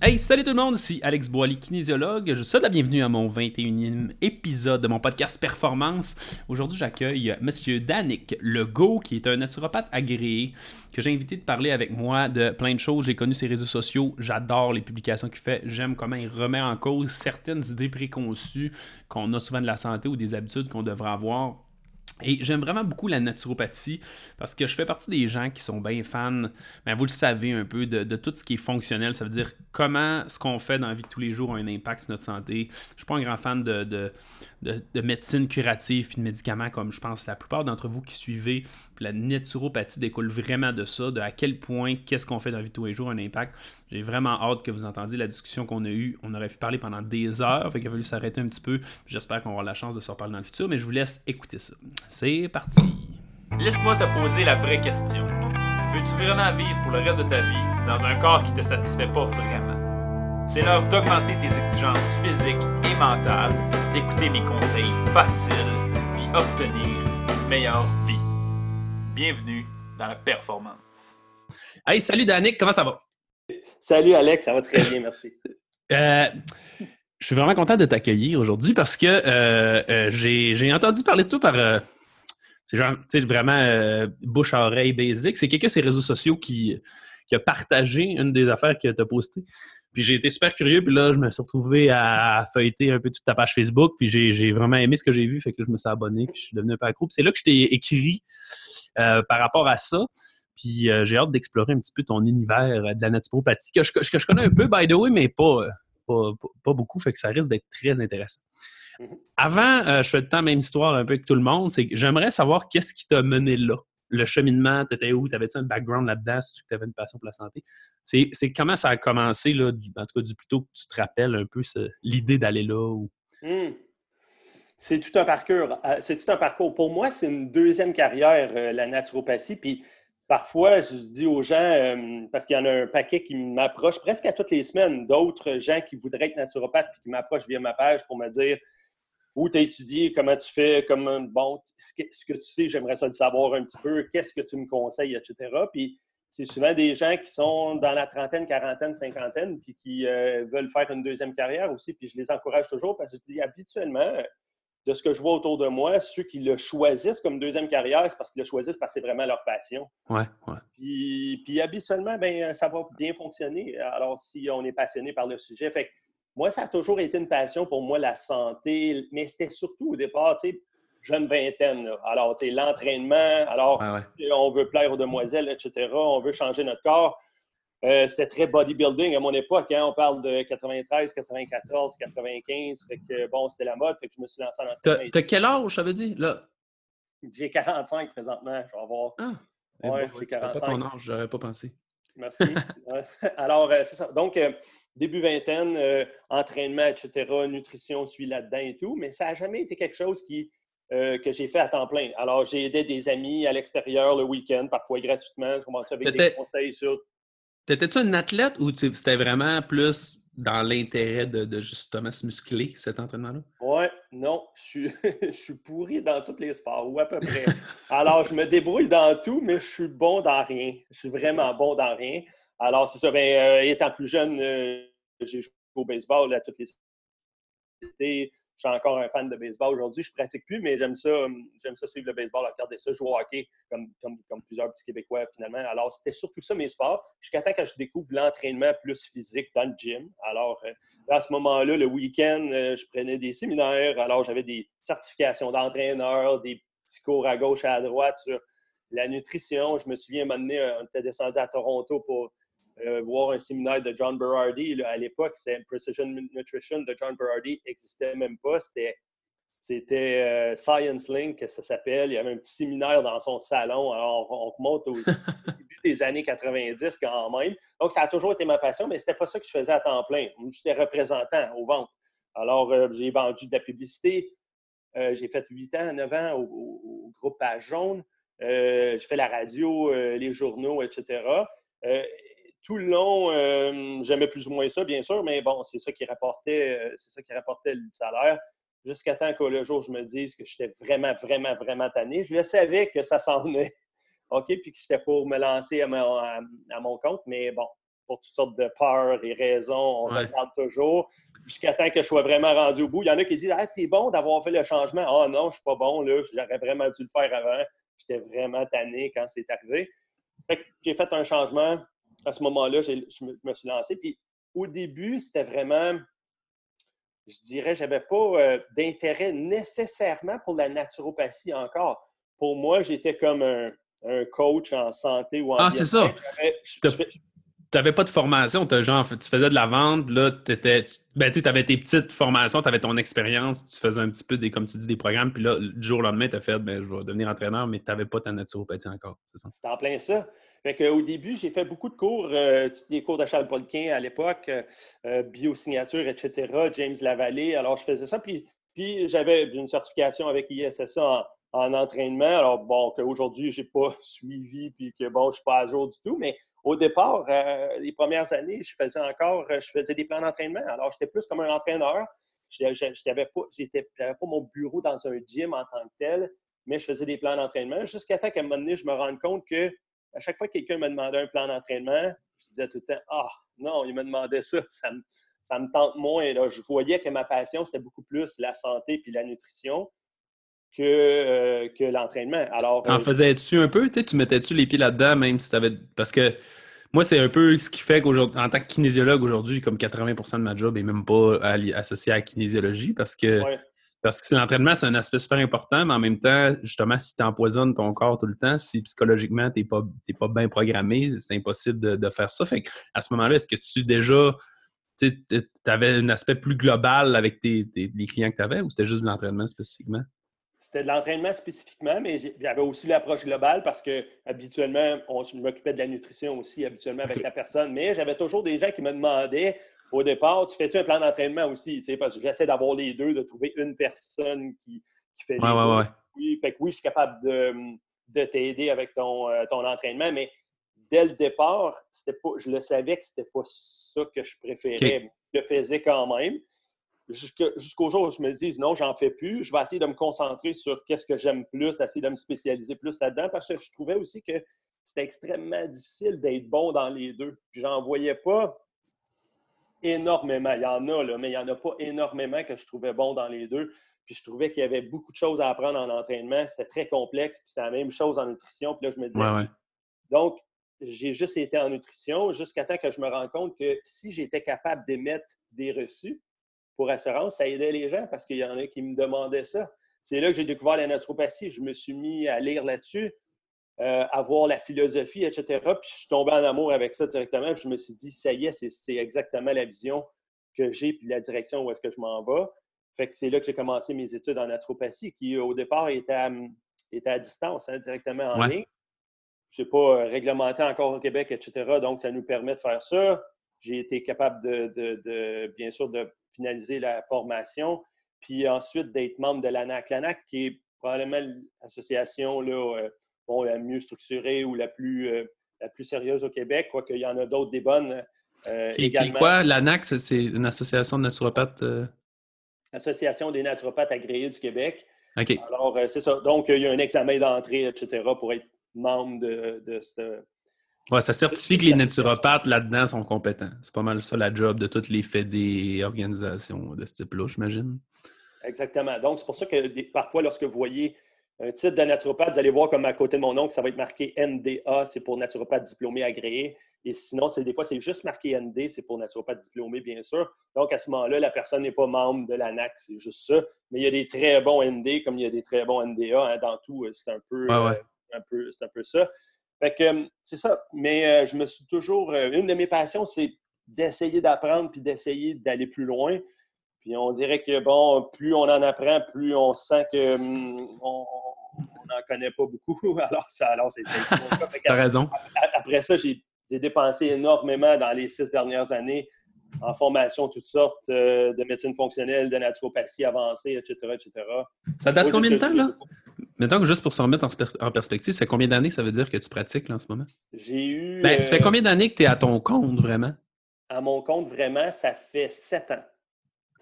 Hey, salut tout le monde, ici Alex Boily, kinésiologue. Je vous souhaite la bienvenue à mon 21e épisode de mon podcast Performance. Aujourd'hui, j'accueille Monsieur Danick Legault, qui est un naturopathe agréé, que j'ai invité de parler avec moi de plein de choses. J'ai connu ses réseaux sociaux, j'adore les publications qu'il fait, j'aime comment il remet en cause certaines idées préconçues qu'on a souvent de la santé ou des habitudes qu'on devrait avoir et j'aime vraiment beaucoup la naturopathie parce que je fais partie des gens qui sont bien fans, ben vous le savez un peu, de, tout ce qui est fonctionnel. Ça veut dire comment ce qu'on fait dans la vie de tous les jours a un impact sur notre santé. Je suis pas un grand fan de, médecine curative puis de médicaments comme je pense la plupart d'entre vous qui suivez. la naturopathie découle vraiment de ça, de à quel point qu'est-ce qu'on fait dans la vie de tous les jours un impact. J'ai vraiment hâte que vous entendiez la discussion qu'on a eue. On aurait pu parler pendant des heures, fait qu'il a fallu s'arrêter un petit peu. J'espère qu'on aura la chance de se reparler dans le futur, mais je vous laisse écouter ça. C'est parti! Laisse-moi te poser la vraie question. Veux-tu vraiment vivre pour le reste de ta vie dans un corps qui te satisfait pas vraiment? C'est l'heure d'augmenter tes exigences physiques et mentales, d'écouter mes conseils faciles, puis obtenir une meilleure vie. Bienvenue dans la performance. Hey, salut Danick, comment ça va? Salut Alex, ça va très bien, merci. Euh, je suis vraiment content de t'accueillir aujourd'hui parce que euh, euh, j'ai entendu parler de toi par. c'est genre, tu sais, vraiment bouche à oreille basic. C'est quelqu'un sur réseaux sociaux qui, a partagé une des affaires que tu as postées. Puis j'ai été super curieux, puis là, je me suis retrouvé à feuilleter un peu toute ta page Facebook, puis j'ai vraiment aimé ce que j'ai vu, fait que là, je me suis abonné, puis je suis devenu un peu accro. c'est là que je t'ai écrit par rapport à ça. Puis j'ai hâte d'explorer un petit peu ton univers de la naturopathie, que je, que je connais un peu, by the way, mais pas, pas, beaucoup, fait que ça risque d'être très intéressant. Mm-hmm. Avant, euh, je fais le temps même histoire un peu avec tout le monde, c'est que j'aimerais savoir qu'est-ce qui t'a mené là. Le cheminement, t'étais où? T'avais-tu un background là-dedans? Si tu avais une passion pour la santé? C'est comment ça a commencé, là, en tout cas, du plus tôt que tu te rappelles un peu l'idée d'aller là? Ou... Mm. C'est tout un parcours. Euh, c'est tout un parcours. Pour moi, c'est une deuxième carrière, euh, la naturopathie. Puis Parfois, je dis aux gens, euh, parce qu'il y en a un paquet qui m'approche presque à toutes les semaines, d'autres gens qui voudraient être naturopathes et qui m'approchent via ma page pour me dire où tu as étudié, comment tu fais, comment, bon, ce que, tu sais, j'aimerais ça le savoir un petit peu, qu'est-ce que tu me conseilles, etc. Puis c'est souvent des gens qui sont dans la trentaine, quarantaine, cinquantaine, puis qui euh, veulent faire une deuxième carrière aussi. Puis je les encourage toujours parce que je dis habituellement, de ce que je vois autour de moi, ceux qui le choisissent comme deuxième carrière, c'est parce qu'ils le choisissent parce que c'est vraiment leur passion. Ouais, ouais. Puis, puis habituellement, ben, ça va bien fonctionner. Alors, si on est passionné par le sujet. Fait moi, ça a toujours été une passion pour moi, la santé, mais c'était surtout au départ, tu sais, jeune vingtaine. Alors, tu sais, l'entraînement, alors, on veut plaire aux demoiselles, etc., on veut changer notre corps. Euh, c'était très bodybuilding à mon époque. Hein. On parle de 93, 94, 95. Fait que, bon, c'était la mode. Fait que je me suis lancé dans le T'as quel âge, ça veut dire? Là? J'ai 45 présentement. Je vais avoir. Ah! Eh ouais, j'ai 45. pas ton âge, j'aurais pas pensé. Merci. Alors, euh, c'est ça. Donc, euh, début vingtaine, entraînement, etc., nutrition suit là-dedans et tout. Mais ça n'a jamais été quelque chose qui, que j'ai fait à temps plein. Alors, j'ai aidé des amis à l'extérieur le week-end, parfois gratuitement. Avec des conseils sur T'étais-tu un athlète ou c'était vraiment plus dans l'intérêt de, justement se muscler, cet entraînement-là? Oui, non. Je suis, pourri dans tous les sports, ou à peu près. Alors, je me débrouille dans tout, mais je suis bon dans rien. Je suis vraiment bon dans rien. Alors, c'est ça. Ben, euh, étant plus jeune, euh, j'ai joué au baseball à toutes les suis encore un fan de baseball aujourd'hui. Je ne pratique plus, mais j'aime ça, j'aime ça suivre le baseball, regarder ça, jouer au hockey, comme, plusieurs petits Québécois finalement. Alors, c'était surtout ça mes sports. Jusqu'à temps que je découvre l'entraînement plus physique dans le gym. Alors, euh, à ce moment-là, le week-end, euh, je prenais des séminaires. Alors, j'avais des certifications d'entraîneur, des petits cours à gauche et à droite sur la nutrition. Je me souviens, un moment donné, on était descendu à Toronto pour euh, voir un séminaire de John Berardi. à l'époque, c'était Precision Nutrition de John Berardi n'existait même pas. C'était euh, Science Link, que ça s'appelle. Il y avait un petit séminaire dans son salon. Alors, on remonte au début des années 90 quand même. Donc, ça a toujours été ma passion, mais ce n'était pas ça que je faisais à temps plein. J'étais représentant au ventre. Alors, euh, j'ai vendu de la publicité. j'ai fait 8 ans, 9 ans au, groupe Page Jaune. j'ai fait la radio, les journaux, etc tout le long, euh, j'aimais plus ou moins ça, bien sûr, mais bon, c'est ça qui rapportait, euh, c'est ça qui rapportait le salaire. Jusqu'à temps que le jour je me dise que j'étais vraiment, vraiment, vraiment tanné. Je le savais que ça s'en venait. OK, puis que j'étais pour me lancer à mon, compte, mais bon, pour toutes sortes de peurs et raisons. On regarde toujours jusqu'à temps que je sois vraiment rendu au bout. Il y en a qui disent Ah, t'es bon d'avoir fait le changement. Ah oh, non, je suis pas bon, là, j'aurais vraiment dû le faire avant. J'étais vraiment tanné quand c'est arrivé. j'ai fait un changement. À ce moment-là, je me suis lancé. Puis au début, c'était vraiment je dirais, j'avais pas euh, d'intérêt nécessairement pour la naturopathie encore. Pour moi, j'étais comme un, coach en santé ou en Ah, c'est ça. N'avais pas de formation, genre, tu faisais de la vente, là, étais, ben, tu avais tes petites formations, tu avais ton expérience, tu faisais un petit peu, des, comme tu dis, des programmes, puis là, du jour au lendemain, tu as fait, ben, je vais devenir entraîneur, mais tu n'avais pas ta naturopathie encore, c'est ça? C'était en plein ça. Fait au début, j'ai fait beaucoup de cours, euh, des cours de Charles à l'époque, euh, euh, biosignature, etc., James Lavallée. Alors, je faisais ça. Puis, puis j'avais une certification avec ISSA en, entraînement. Alors, bon, qu'aujourd'hui, je n'ai pas suivi, puis que, bon, je ne suis pas à jour du tout. Mais au départ, les premières années, je faisais encore, je faisais des plans d'entraînement. Alors, j'étais plus comme un entraîneur. Je n'avais pas, pas mon bureau dans un gym en tant que tel, mais je faisais des plans d'entraînement jusqu'à temps qu'à un moment donné, je me rende compte que à chaque fois que quelqu'un me demandait un plan d'entraînement, je disais tout le temps Ah, non, il me demandait ça, ça me, tente moins. Là, je voyais que ma passion, c'était beaucoup plus la santé puis la nutrition que, euh, que l'entraînement. Alors. En euh, faisais-tu un peu? Tu mettais-tu les pieds là-dedans, même si tu avais. Parce que moi, c'est un peu ce qui fait qu'aujourd'hui, en tant que kinésiologue, aujourd'hui, comme 80% de ma job n'est même pas associé à la kinésiologie parce que parce que l'entraînement, c'est un aspect super important, mais en même temps, justement, si tu empoisonnes ton corps tout le temps, si psychologiquement, tu n'es pas, pas bien programmé, c'est impossible de, faire ça. Fait à ce moment-là, est-ce que tu déjà tu avais un aspect plus global avec tes, les clients que tu avais ou c'était juste de l'entraînement spécifiquement? C'était de l'entraînement spécifiquement, mais j'avais aussi l'approche globale parce que habituellement, on m'occupait de la nutrition aussi habituellement avec la personne. Mais j'avais toujours des gens qui me demandaient au départ, tu fais-tu un plan d'entraînement aussi? Parce que j'essaie d'avoir les deux, de trouver une personne qui, fait les ouais, Oui, fait que oui, je suis capable de, t'aider avec ton, euh, ton entraînement, mais dès le départ, pas, je le savais que c'était pas ça que je préférais. Je le faisais quand même. Jusqu'au jour où je me dis non, j'en fais plus. Je vais essayer de me concentrer sur qu'est-ce que j'aime plus, d'essayer de me spécialiser plus là-dedans parce que je trouvais aussi que c'était extrêmement difficile d'être bon dans les deux. Puis j'en voyais pas énormément. Il y en a, là, mais il n'y en a pas énormément que je trouvais bon dans les deux. Puis je trouvais qu'il y avait beaucoup de choses à apprendre en entraînement. C'était très complexe. Puis c'est la même chose en nutrition. Puis là, je me disais. Donc, j'ai juste été en nutrition jusqu'à temps que je me rende compte que si j'étais capable d'émettre des reçus pour assurance, ça aidait les gens parce qu'il y en a qui me demandaient ça. C'est là que j'ai découvert la naturopathie. Je me suis mis à lire là-dessus. Euh, avoir la philosophie, etc. Puis je suis tombé en amour avec ça directement. Puis je me suis dit, ça y est, c'est exactement la vision que j'ai, puis la direction où est-ce que je m'en vais. Fait que c'est là que j'ai commencé mes études en naturopathie, qui au départ était à, à distance, hein, directement en ligne. Je sais pas euh, réglementé encore au Québec, etc. Donc, ça nous permet de faire ça. J'ai été capable de, bien sûr, de finaliser la formation, puis ensuite d'être membre de l'ANAC. L'ANAC, qui est probablement l'association euh, la mieux structurée ou la plus, euh, la plus sérieuse au Québec, quoique il y en a d'autres des bonnes euh, également. quoi? L'ANAC, c'est une association de naturopathes? Euh? Association des naturopathes agréés du Québec. OK. Alors, c'est ça. Donc, il y a un examen d'entrée, etc., pour être membre de, de cette... Ouais, ça certifie que les naturopathes là-dedans sont compétents. C'est pas mal ça la job de toutes les fédés et organisations de ce type-là, j'imagine. Exactement. Donc, c'est pour ça que parfois, lorsque vous voyez un titre de naturopathe, vous allez voir comme à côté de mon nom que ça va être marqué NDA, c'est pour naturopathe diplômé agréé. Et sinon, c'est des fois, c'est juste marqué ND, c'est pour naturopathe diplômé, bien sûr. Donc, à ce moment-là, la personne n'est pas membre de l'ANAC, c'est juste ça. Mais il y a des très bons ND comme il y a des très bons NDA. Hein, dans tout, euh, c'est un peu, euh, un peu, un peu ça. Fait que euh, c'est ça. Mais je me suis toujours. une de mes passions, c'est d'essayer d'apprendre puis d'essayer d'aller plus loin. Puis on dirait que, bon, plus on en apprend, plus on sent que hum, on n'en connaît pas beaucoup. Alors, ça, alors c'est T'as raison. Après ça, j'ai dépensé énormément dans les six dernières années en formation toutes sortes euh, de médecine fonctionnelle, de naturopathie avancée, etc., etc. Ça date combien de temps, là? Maintenant, juste pour se remettre en, perspective, ça fait combien d'années ça veut dire que tu pratiques là, en ce moment? J'ai eu. Ben, ça fait euh, combien d'années que tu es à ton compte, vraiment? À mon compte, vraiment, ça fait sept ans.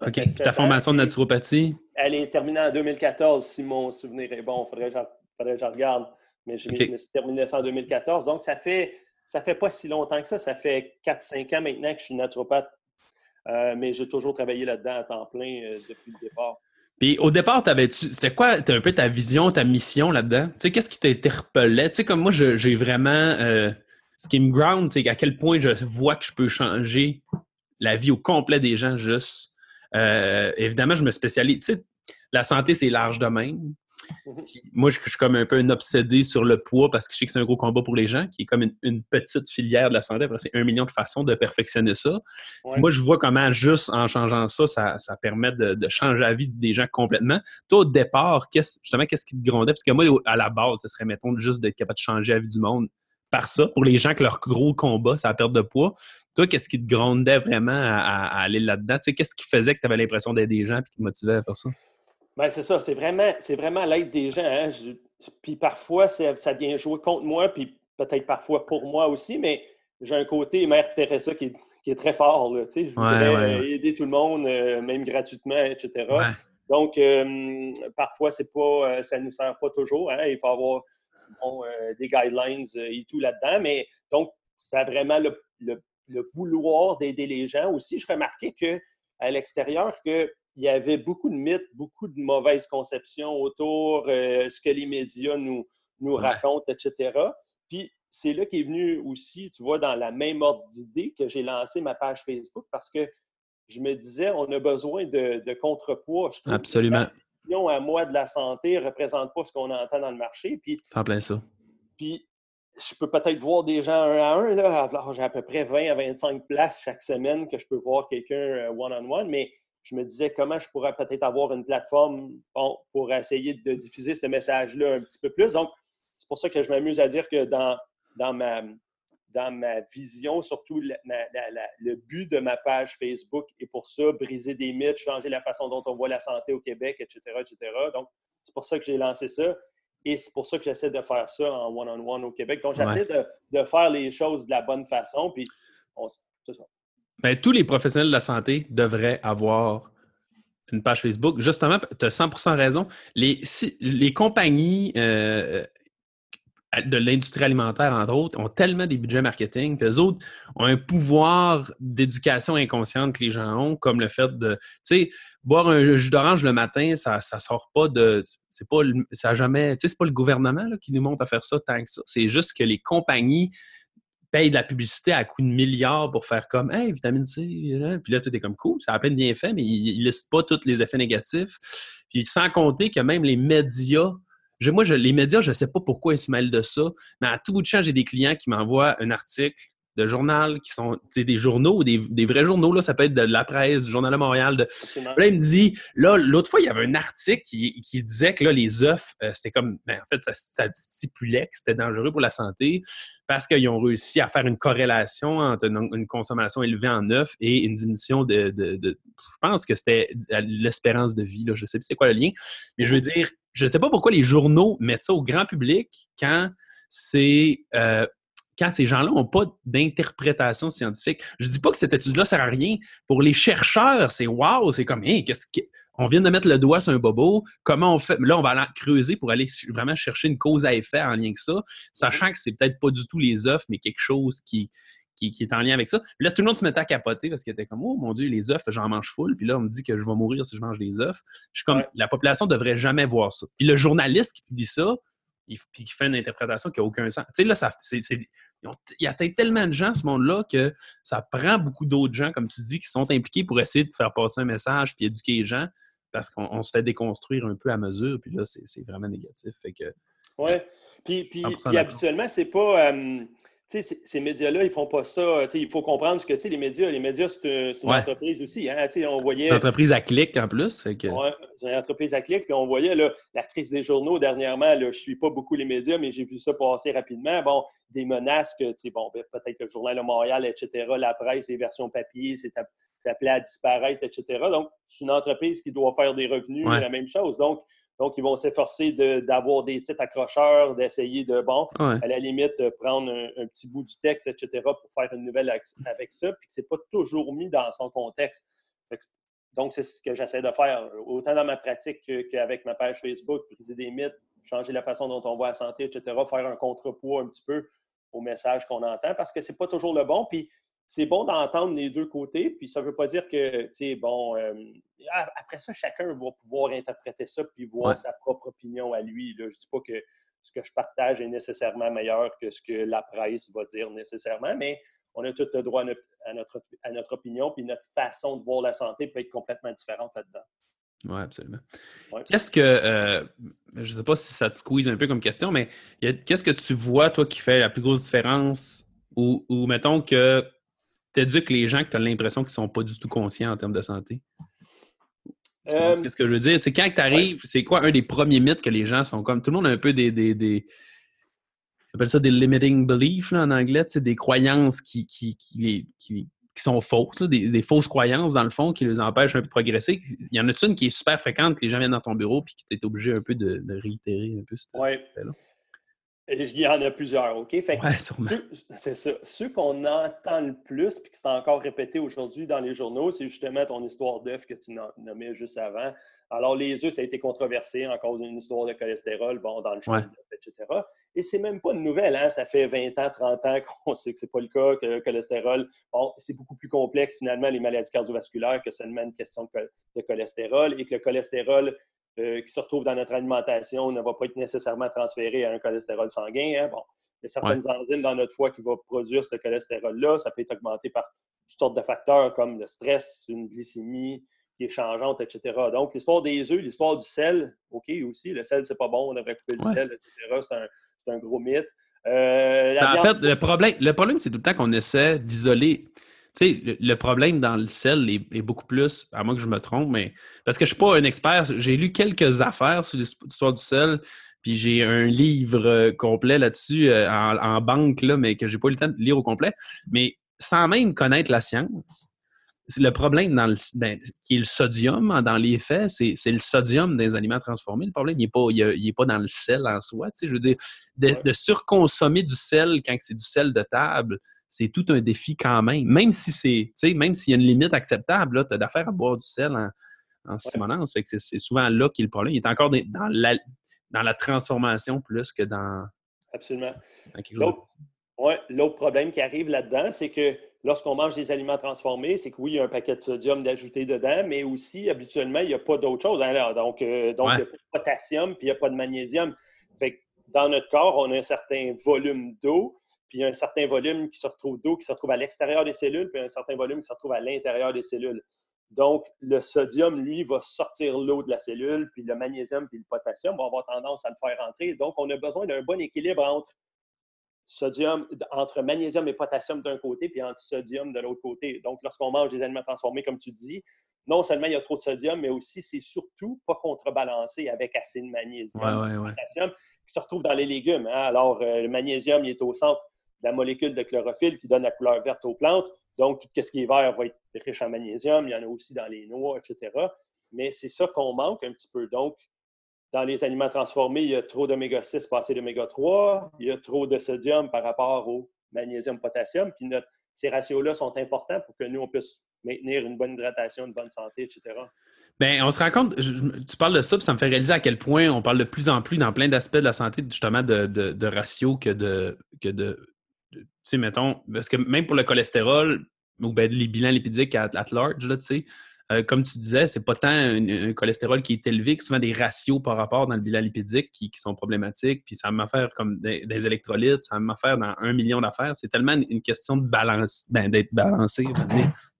OK. Ta formation de naturopathie? Elle est terminée en 2014, si mon souvenir est bon. Il faudrait, que je regarde. Mais je me suis terminé ça en 2014. Donc, ça fait ça fait pas si longtemps que ça. Ça fait 4-5 ans maintenant que je suis naturopathe, euh, mais j'ai toujours travaillé là-dedans à temps plein euh, depuis le départ. Puis au départ, t'avais-tu, c'était quoi un peu ta vision, ta mission là-dedans? Tu sais, qu'est-ce qui t'interpellait? Tu sais, comme moi, j'ai vraiment. Euh, ce qui me ground, c'est à quel point je vois que je peux changer la vie au complet des gens juste. évidemment, je me spécialise. Tu sais, la santé, c'est large de même. Mhm. moi, je, suis comme un peu un obsédé sur le poids parce que je sais que c'est un gros combat pour les gens, qui est comme une, petite filière de la santé. Après, c'est un million de façons de perfectionner ça. Moi, je vois comment juste en changeant ça, ça, permet de, changer la vie des gens complètement. Toi, au départ, justement, qu'est-ce qui te grondait? Parce que moi, à la base, ce serait, mettons, juste d'être capable de changer la vie du monde par ça. Pour les gens que leur gros combat, c'est la perte de poids. Toi, qu'est-ce qui te grondait vraiment à, aller là-dedans? qu'est-ce qui faisait que tu avais l'impression d'aider des gens et qui te motivait à faire ça? Ben, c'est ça, c'est vraiment, c'est vraiment l'aide des gens. Hein. puis parfois, ça vient jouer contre moi, puis peut-être parfois pour moi aussi, mais j'ai un côté Mère Teresa qui, qui est très fort. Là, je voudrais aider tout le monde, euh, même gratuitement, etc. Donc, euh, parfois, c'est pas, euh, ça ne nous sert pas toujours. Hein. Il faut avoir des guidelines et tout là-dedans. Mais donc, ça a vraiment le, le vouloir d'aider les gens. Aussi, je remarquais qu'à l'extérieur, que il y avait beaucoup de mythes, beaucoup de mauvaises conceptions autour euh, ce que les médias nous, nous racontent, etc. Puis c'est là qu'est venu aussi, tu vois, dans la même ordre d'idée que j'ai lancé ma page Facebook parce que je me disais, on a besoin de, de contrepoids. Je Absolument. Que à moi de la santé ne représente pas ce qu'on entend dans le marché. Puis, en plein ça. Puis je peux peut-être voir des gens un à un. Là. j'ai à peu près 20 à 25 places chaque semaine que je peux voir quelqu'un euh, one-on-one, mais je me disais comment je pourrais peut-être avoir une plateforme pour essayer de diffuser ce message-là un petit peu plus. Donc, c'est pour ça que je m'amuse à dire que dans, dans, ma, dans ma vision, surtout le but de ma page Facebook est pour ça, briser des mythes, changer la façon dont on voit la santé au Québec, etc. etc. Donc, c'est pour ça que j'ai lancé ça. Et c'est pour ça que j'essaie de faire ça en one-on-one au Québec. Donc, j'essaie de, de, faire les choses de la bonne façon. Puis, c'est ça. Ben, tous les professionnels de la santé devraient avoir une page Facebook. Justement, tu as 100 raison. Les, les compagnies euh, de l'industrie alimentaire, entre autres, ont tellement des budgets marketing qu'eux autres ont un pouvoir d'éducation inconsciente que les gens ont, comme le fait de, tu sais, boire un jus d'orange le matin, ça ne sort pas de, c'est pas, ça jamais, tu sais, c'est pas le gouvernement qui nous montre à faire ça tant que ça. C'est juste que les compagnies paye de la publicité à coût de milliards pour faire comme Hey, vitamine C, hein? puis là, tout est comme cool, ça a à peine bien fait, mais il ne liste pas tous les effets négatifs. Puis sans compter que même les médias, moi, je, les médias, je ne sais pas pourquoi ils se mêlent de ça, mais à tout bout de champ, j'ai des clients qui m'envoient un article de journal qui sont des journaux, des, des vrais journaux, là, ça peut être de la presse, du Journal de Montréal. De... Là, il me dit, là, l'autre fois, il y avait un article qui, qui disait que là, les œufs, euh, c'était comme, ben, en fait, ça, ça stipulait que c'était dangereux pour la santé parce qu'ils ont réussi à faire une corrélation entre une, consommation élevée en œufs et une diminution de, de, je pense que c'était l'espérance de vie, là, je sais pas c'est quoi le lien, mais je veux dire, je ne sais pas pourquoi les journaux mettent ça au grand public quand c'est euh, quand ces gens-là n'ont pas d'interprétation scientifique. Je ne dis pas que cette étude-là ne sert à rien. Pour les chercheurs, c'est wow, c'est comme, hey, qu'est-ce que. On vient de mettre le doigt sur un bobo. Comment on fait? Là, on va aller creuser pour aller vraiment chercher une cause à effet en lien avec ça, sachant que c'est peut-être pas du tout les œufs, mais quelque chose qui, qui, est en lien avec ça. là, tout le monde se mettait à capoter parce qu'il était comme, oh mon Dieu, les œufs, j'en mange full. Puis là, on me dit que je vais mourir si je mange des œufs. Je suis comme, la population devrait jamais voir ça. Puis le journaliste qui publie ça, puis qui fait une interprétation qui n'a aucun sens. Tu sais, là, ça, c'est, il y a tellement de gens, ce monde-là, que ça prend beaucoup d'autres gens, comme tu dis, qui sont impliqués pour essayer de faire passer un message puis éduquer les gens parce qu'on se fait déconstruire un peu à mesure, puis là, c'est vraiment négatif. Fait que. Oui. Puis, puis, puis habituellement, c'est pas. Euh, ces médias-là, ils font pas ça. il faut comprendre ce que c'est les médias. Les médias, c'est une entreprise aussi. Hein? On voyait... C'est une entreprise à clic en plus. c'est une entreprise à clic. Puis on voyait là, la crise des journaux dernièrement. Là, je ne suis pas beaucoup les médias, mais j'ai vu ça passer rapidement. Bon, des menaces que, bon, ben, peut-être que le Journal de Montréal, etc., la presse, les versions papier, c'est appelé à disparaître, etc. Donc, c'est une entreprise qui doit faire des revenus, la même chose. Donc, donc, ils vont s'efforcer d'avoir des titres accrocheurs, d'essayer de, bon, à la limite, de prendre un, petit bout du texte, etc., pour faire une nouvelle avec ça, puis que ce n'est pas toujours mis dans son contexte. Donc, c'est ce que j'essaie de faire, autant dans ma pratique qu'avec ma page Facebook, briser des mythes, changer la façon dont on voit la santé, etc., faire un contrepoids un petit peu au message qu'on entend parce que c'est pas toujours le bon. Puis c'est bon d'entendre les deux côtés, puis ça ne veut pas dire que, tu sais, bon, euh, après ça, chacun va pouvoir interpréter ça puis voir sa propre opinion à lui. Je ne dis pas que ce que je partage est nécessairement meilleur que ce que la presse va dire nécessairement, mais on a tout le droit à notre, à notre, opinion, puis notre façon de voir la santé peut être complètement différente là-dedans. Oui, absolument. Qu'est-ce que, euh, je ne sais pas si ça te squeeze un peu comme question, mais qu'est-ce que tu vois, toi, qui fait la plus grosse différence? Ou, ou mettons que éduques les gens que tu as l'impression qu'ils ne sont pas du tout conscients en termes de santé? Euh, Qu'est-ce que je veux dire? quand tu arrives, c'est quoi un des premiers mythes que les gens sont comme. Tout le monde a un peu des. des, des on appelle ça des limiting beliefs en anglais, des croyances qui, qui, qui, qui, sont fausses, des, fausses croyances dans le fond qui les empêchent un peu de progresser. Il y en a une qui est super fréquente que les gens viennent dans ton bureau et qui t'es obligé un peu de, réitérer un peu Oui. Il y en a plusieurs, OK? Fait c'est ça. Ceux qu'on entend le plus, puis qui c'est encore répété aujourd'hui dans les journaux, c'est justement ton histoire d'œuf que tu nommais juste avant. Alors, les œufs, ça a été controversé en cause d'une histoire de cholestérol, bon, dans le champ etc. Et c'est même pas une nouvelle, hein? Ça fait 20 ans, 30 ans qu'on sait que c'est pas le cas, que le cholestérol, bon, c'est beaucoup plus complexe, finalement, les maladies cardiovasculaires que seulement une question de cholestérol et que le cholestérol euh, qui se retrouve dans notre alimentation ne va pas être nécessairement transféré à un cholestérol sanguin. Hein. Bon, il y a certaines enzymes dans notre foie qui vont produire ce cholestérol-là. Ça peut être augmenté par toutes sortes de facteurs comme le stress, une glycémie qui est changeante, etc. Donc, l'histoire des œufs, l'histoire du sel, OK aussi, le sel, c'est pas bon, on devrait couper le sel, etc. C'est un, gros mythe. Euh, en fait, le problème, le problème c'est tout le temps qu'on essaie d'isoler sais, le, problème dans le sel est, beaucoup plus, à moins que je me trompe, mais parce que je ne suis pas un expert, j'ai lu quelques affaires sur l'histoire du sel, puis j'ai un livre euh, complet là-dessus euh, en, banque, là, mais que j'ai pas eu le temps de lire au complet. Mais sans même connaître la science, le problème dans le, ben, qui est le sodium hein, dans les faits, c'est le sodium des aliments transformés. Le problème, il n'est pas, il, pas dans le sel en soi. Je veux dire, de, de surconsommer du sel quand c'est du sel de table, c'est tout un défi quand même. Même si c'est, tu sais, même s'il y a une limite acceptable, tu as d'affaire à boire du sel en, en que c'est souvent là qu'il est le problème. Il est encore dans la, dans la transformation plus que dans. Absolument. L'autre problème qui arrive là-dedans, c'est que lorsqu'on mange des aliments transformés, c'est que oui, il y a un paquet de sodium d'ajouter dedans, mais aussi, habituellement, il n'y a pas d'autre chose. Hein, donc, euh, donc il n'y a pas de potassium puis il n'y a pas de magnésium. Fait que dans notre corps, on a un certain volume d'eau puis il y a un certain volume qui se retrouve d'eau qui se retrouve à l'extérieur des cellules, puis un certain volume qui se retrouve à l'intérieur des cellules. Donc, le sodium, lui, va sortir l'eau de la cellule, puis le magnésium puis le potassium vont avoir tendance à le faire rentrer. Donc, on a besoin d'un bon équilibre entre sodium, entre magnésium et potassium d'un côté, puis entre sodium de l'autre côté. Donc, lorsqu'on mange des aliments transformés, comme tu dis, non seulement il y a trop de sodium, mais aussi c'est surtout pas contrebalancé avec assez de magnésium et potassium qui se retrouve dans les légumes. Hein. Alors, euh, le magnésium, il est au centre la molécule de chlorophylle qui donne la couleur verte aux plantes. Donc, tout ce qui est vert va être riche en magnésium. Il y en a aussi dans les noix, etc. Mais c'est ça qu'on manque un petit peu. Donc, dans les aliments transformés, il y a trop d'oméga 6 passé d'oméga 3. Il y a trop de sodium par rapport au magnésium-potassium. Puis ces ratios-là sont importants pour que nous, on puisse maintenir une bonne hydratation, une bonne santé, etc. Bien, on se rend compte, tu parles de ça, puis ça me fait réaliser à quel point on parle de plus en plus dans plein d'aspects de la santé, justement, de, de, de ratio que de, que de tu sais, mettons, parce que même pour le cholestérol, ou ben, les bilans lipidiques à, large, là, tu sais, euh, comme tu disais, c'est pas tant un, cholestérol qui est élevé que souvent des ratios par rapport dans le bilan lipidique qui, sont problématiques. Puis ça m'a faire comme des, électrolytes, ça m'a faire dans un million d'affaires. C'est tellement une question de balance, ben, d'être balancé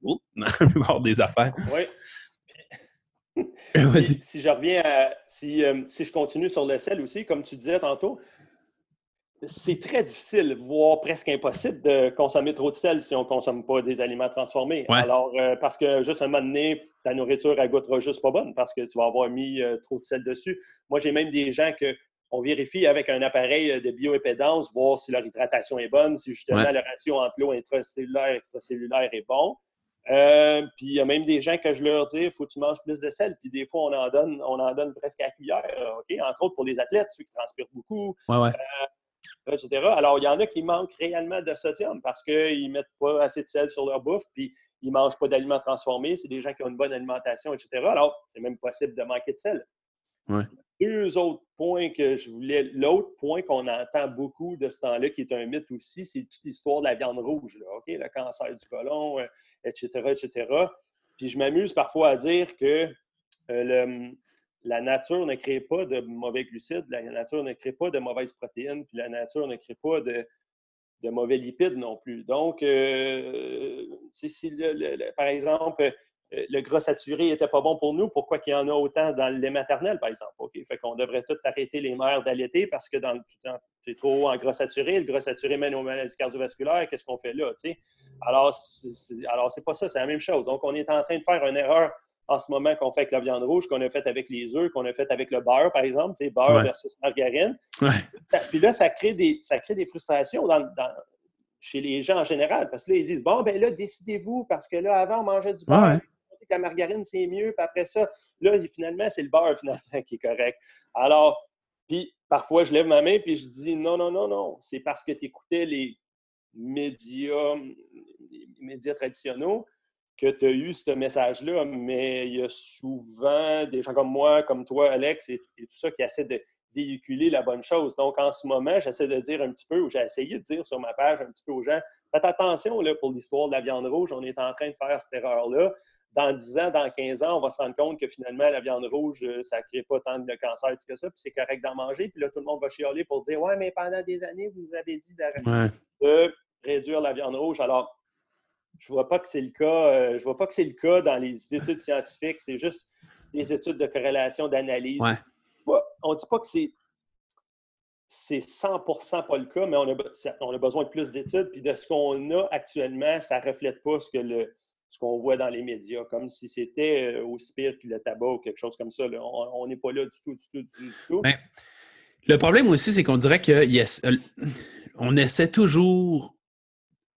oh, dans des affaires. Oui. si, si, je reviens à. Si, euh, si je continue sur le sel aussi, comme tu disais tantôt, c'est très difficile, voire presque impossible de consommer trop de sel si on ne consomme pas des aliments transformés. Alors, euh, parce que juste un moment donné, ta nourriture, elle goûtera juste pas bonne parce que tu vas avoir mis euh, trop de sel dessus. Moi, j'ai même des gens que on vérifie avec un appareil euh, de bioépédance, voir si leur hydratation est bonne, si justement le ratio entre l'eau intracellulaire et extracellulaire est bon. puis il y a même des gens que je leur dis, il faut que tu manges plus de sel. Puis des fois, on en donne, on en donne presque à cuillère. OK? Entre autres pour les athlètes, ceux qui transpirent beaucoup. Ouais, etc. Alors, il y en a qui manquent réellement de sodium parce qu'ils ne mettent pas assez de sel sur leur bouffe, puis ils ne mangent pas d'aliments transformés. C'est des gens qui ont une bonne alimentation, etc. Alors, c'est même possible de manquer de sel. deux autres points que je voulais. L'autre point qu'on entend beaucoup de ce temps-là, qui est un mythe aussi, c'est toute l'histoire de la viande rouge, là, OK? le cancer du côlon, etc., euh, etc. Puis je m'amuse parfois à dire que euh, la nature ne crée pas de mauvais glucides, la nature ne crée pas de mauvaises protéines, puis la nature ne crée pas de, mauvais lipides non plus. Donc, euh, par exemple, euh, le gras saturé n'était pas bon pour nous, pourquoi qu'il y en a autant dans le lait maternel, par exemple? OK, fait qu'on devrait tout arrêter les mères d'allaiter parce que dans c'est trop en gras saturé, le gras saturé mène aux maladies cardiovasculaires, qu'est-ce qu'on fait là? alors c'est pas ça, c'est la même chose. Donc, on est en train de faire une erreur en ce moment qu'on fait avec la viande rouge, qu'on a fait avec les œufs, qu'on a fait avec le beurre, par exemple, sais, beurre versus margarine. Puis là, ça crée des, ça crée des frustrations dans, chez les gens en général, parce que là, ils disent, bon, ben là, décidez-vous, parce que là, avant, on mangeait du beurre, que la margarine, c'est mieux. Puis après ça, là, finalement, c'est le beurre, finalement, qui est correct. Alors, puis parfois, je lève ma main puis je dis non, non, non, non. C'est parce que tu écoutais les médias, les médias traditionnels que tu as eu ce message-là, mais il y a souvent des gens comme moi, comme toi, Alex, et, tout ça qui essaient de véhiculer la bonne chose. Donc, en ce moment, j'essaie de dire un petit peu, ou j'ai essayé de dire sur ma page un petit peu aux gens, faites attention là, pour l'histoire de la viande rouge, on est en train de faire cette erreur-là dans 10 ans, dans 15 ans, on va se rendre compte que finalement, la viande rouge, euh, ça ne crée pas tant de cancer que ça, puis c'est correct d'en manger. Puis là, tout le monde va chialer pour dire Ouais, mais pendant des années, vous avez dit de réduire la viande rouge. Alors, je ne vois pas que c'est le cas. Euh, je vois pas que c'est le cas dans les études scientifiques. C'est juste des études de corrélation, d'analyse. On ne dit pas que c'est c'est 100 pas le cas, mais on a, on a besoin de plus d'études. Puis de ce qu'on a actuellement, ça ne reflète pas ce que le, ce qu'on voit dans les médias, comme si c'était euh, aussi pire que le tabac ou quelque chose comme ça. On n'est pas là du tout, du tout, du tout. Ben, le problème aussi, c'est qu'on dirait qu'on essaie toujours.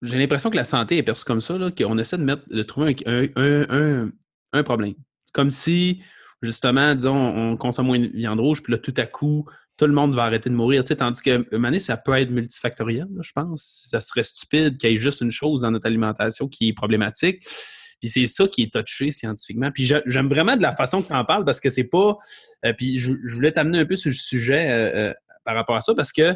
J'ai l'impression que la santé est perçue comme ça, qu'on essaie de, mettre, de trouver un, problème. Comme si, justement, disons, on consomme moins de viande rouge, puis là, tout à coup, tout le monde va arrêter de mourir. Tu tandis que donné, ça peut être multifactoriel, je pense. Ça serait stupide qu'il y ait juste une chose dans notre alimentation qui est problématique. Puis c'est ça qui est touché scientifiquement. Puis j'aime vraiment de la façon que tu en parles parce que c'est pas. Euh, puis je, voulais t'amener un peu sur le sujet euh, euh, par rapport à ça parce que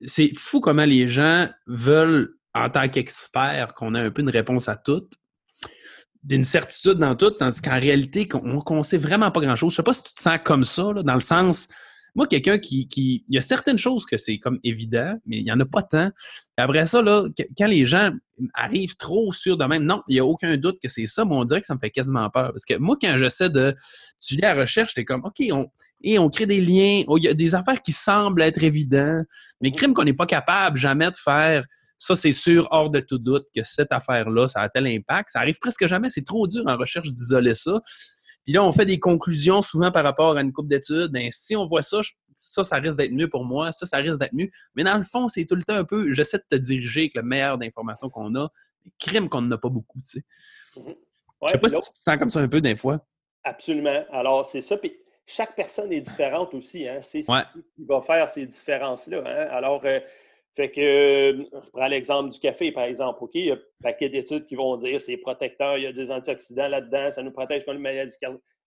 c'est fou comment les gens veulent, en tant qu'experts, qu'on ait un peu une réponse à tout d'une certitude dans tout, tandis qu'en réalité, on ne sait vraiment pas grand-chose. Je sais pas si tu te sens comme ça, dans le sens... Moi, quelqu'un qui, Il y a certaines choses que c'est comme évident, mais il n'y en a pas tant. Après ça, là, quand les gens arrivent trop sur de même, non, il n'y a aucun doute que c'est ça, mais on dirait que ça me fait quasiment peur. Parce que moi, quand j'essaie de étudier la recherche, j'étais comme, OK, on, et on crée des liens, il y a des affaires qui semblent être évidentes, mais crimes qu'on n'est pas capable jamais de faire ça, c'est sûr, hors de tout doute, que cette affaire-là, ça a tel impact. Ça arrive presque jamais. C'est trop dur en recherche d'isoler ça. Puis là, on fait des conclusions souvent par rapport à une coupe d'études. Ben, si on voit ça, ça, ça risque d'être mieux pour moi. Ça, ça risque d'être mieux. Mais dans le fond, c'est tout le temps un peu, j'essaie de te diriger avec le meilleur d'informations qu'on a. Les crimes qu'on n'a pas beaucoup, tu sais. Mm-hmm. Je sais pas si tu te sens comme ça un peu des fois. Absolument. Alors, c'est ça. Puis chaque personne est différente aussi. Hein? C'est ce qui va faire ces différences-là. Hein? Alors, euh, fait que, euh, je prends l'exemple du café, par exemple. OK, il y a un paquet d'études qui vont dire c'est protecteur, il y a des antioxydants là-dedans, ça nous protège contre les maladies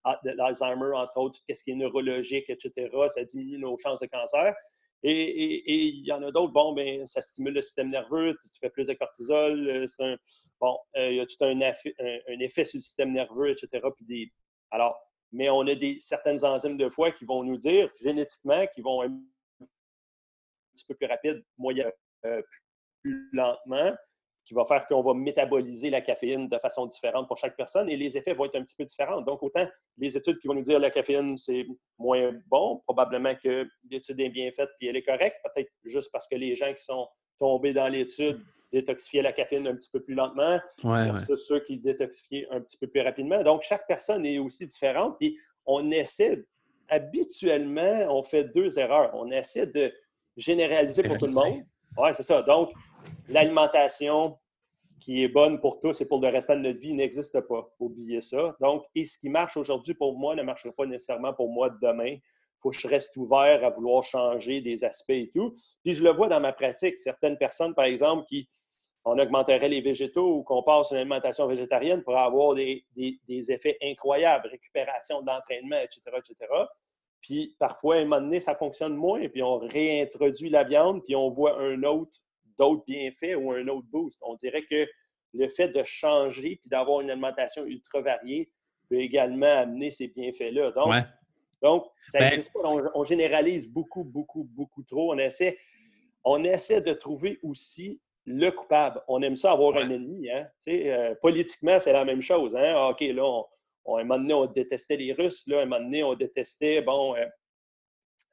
ah, de l'Alzheimer, entre autres, qu'est-ce qui est neurologique, etc. Ça diminue nos chances de cancer. Et, il y en a d'autres, bon, ben, ça stimule le système nerveux, tu fais plus de cortisol, euh, bon, euh, il y a tout un, effet, un, effet sur le système nerveux, etc. Puis des, alors, mais on a des, certaines enzymes de foie qui vont nous dire génétiquement qui vont petit peu plus rapide, moyen, euh, plus lentement, qui va faire qu'on va métaboliser la caféine de façon différente pour chaque personne et les effets vont être un petit peu différents. Donc, autant les études qui vont nous dire la caféine, c'est moins bon, probablement que l'étude est bien faite puis elle est correcte, peut-être juste parce que les gens qui sont tombés dans l'étude détoxifiaient la caféine un petit peu plus lentement, ouais, ceux qui détoxifiaient un petit peu plus rapidement. Donc, chaque personne est aussi différente. Puis, on essaie, habituellement, on fait deux erreurs. On essaie de généralisé pour tout le monde. Oui, c'est ça. Donc, l'alimentation qui est bonne pour tous et pour le restant de notre vie n'existe pas. Oubliez ça. Donc, et ce qui marche aujourd'hui pour moi ne marchera pas nécessairement pour moi demain. Faut que je reste ouvert à vouloir changer des aspects et tout. Puis je le vois dans ma pratique. Certaines personnes, par exemple, qui on augmenterait les végétaux ou qu'on passe une alimentation végétarienne pour avoir des, effets incroyables, récupération d'entraînement, etc., etc. Puis parfois, à un moment donné, ça fonctionne moins, puis on réintroduit la viande, puis on voit un autre, d'autres bienfaits ou un autre boost. On dirait que le fait de changer puis d'avoir une alimentation ultra variée peut également amener ces bienfaits-là. Donc, donc ça ben pas. On, généralise beaucoup, beaucoup, beaucoup trop. On essaie, on essaie de trouver aussi le coupable. On aime ça avoir un ennemi. Hein? Euh, politiquement, c'est la même chose. Hein? Ah, OK, là, on, un moment donné, on détestait les Russes. Là, un moment donné, on détestait bon, euh,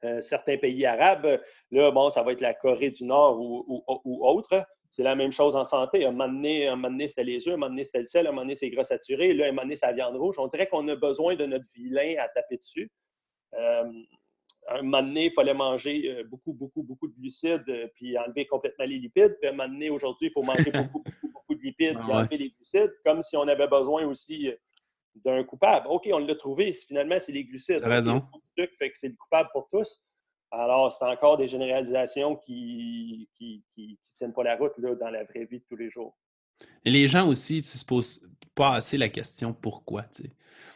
euh, certains pays arabes. Là, bon, ça va être la Corée du Nord ou, autre. C'est la même chose en santé. Un moment donné, donné c'était les œufs, un moment donné, c'était le sel, un moment donné, c'est gras saturé. Là, un moment donné, c'est la viande rouge. On dirait qu'on a besoin de notre vilain à taper dessus un moment donné, il fallait manger euh, beaucoup, beaucoup, beaucoup de glucides euh, puis enlever complètement les lipides. Puis un moment donné, aujourd'hui, il faut manger beaucoup, beaucoup, beaucoup de lipides puis enlever les glucides, comme si on avait besoin aussi euh, d'un coupable. OK, on l'a trouvé. Finalement, c'est les glucides. Fait que c'est le coupable pour tous. Alors, c'est encore des généralisations qui ne qui, qui, tiennent pas la route là, dans la vraie vie de tous les jours. Les gens aussi ne se posent pas assez la question pourquoi.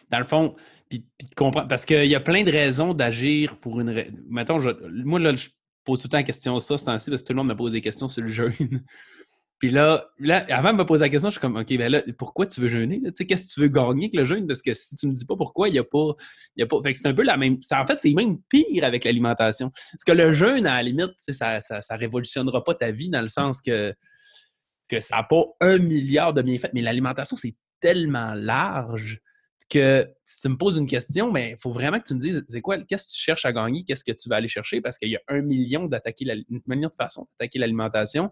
Dans le fond, puis, comprendre. Parce qu'il y a plein de raisons d'agir pour une. Mettons, moi, là, je pose tout le temps la question ça, c'est ainsi parce que tout le monde me pose des questions sur le jeûne. Puis là, là, avant de me poser la question, je suis comme, OK, ben là, pourquoi tu veux jeûner? Tu sais, qu'est-ce que tu veux gagner avec le jeûne? Parce que si tu me dis pas pourquoi, il n'y a pas. Y a pas... Fait que c'est un peu la même. en fait, c'est même pire avec l'alimentation. Parce que le jeûne, à la limite, ça, ça, ça révolutionnera pas ta vie dans le sens que, que ça n'a pas un milliard de bienfaits. Mais l'alimentation, c'est tellement large que si tu me poses une question, mais ben, il faut vraiment que tu me dises, c'est quoi, qu'est-ce que tu cherches à gagner, qu'est-ce que tu vas aller chercher, parce qu'il y a un million d'attaquer million de façons d'attaquer l'alimentation.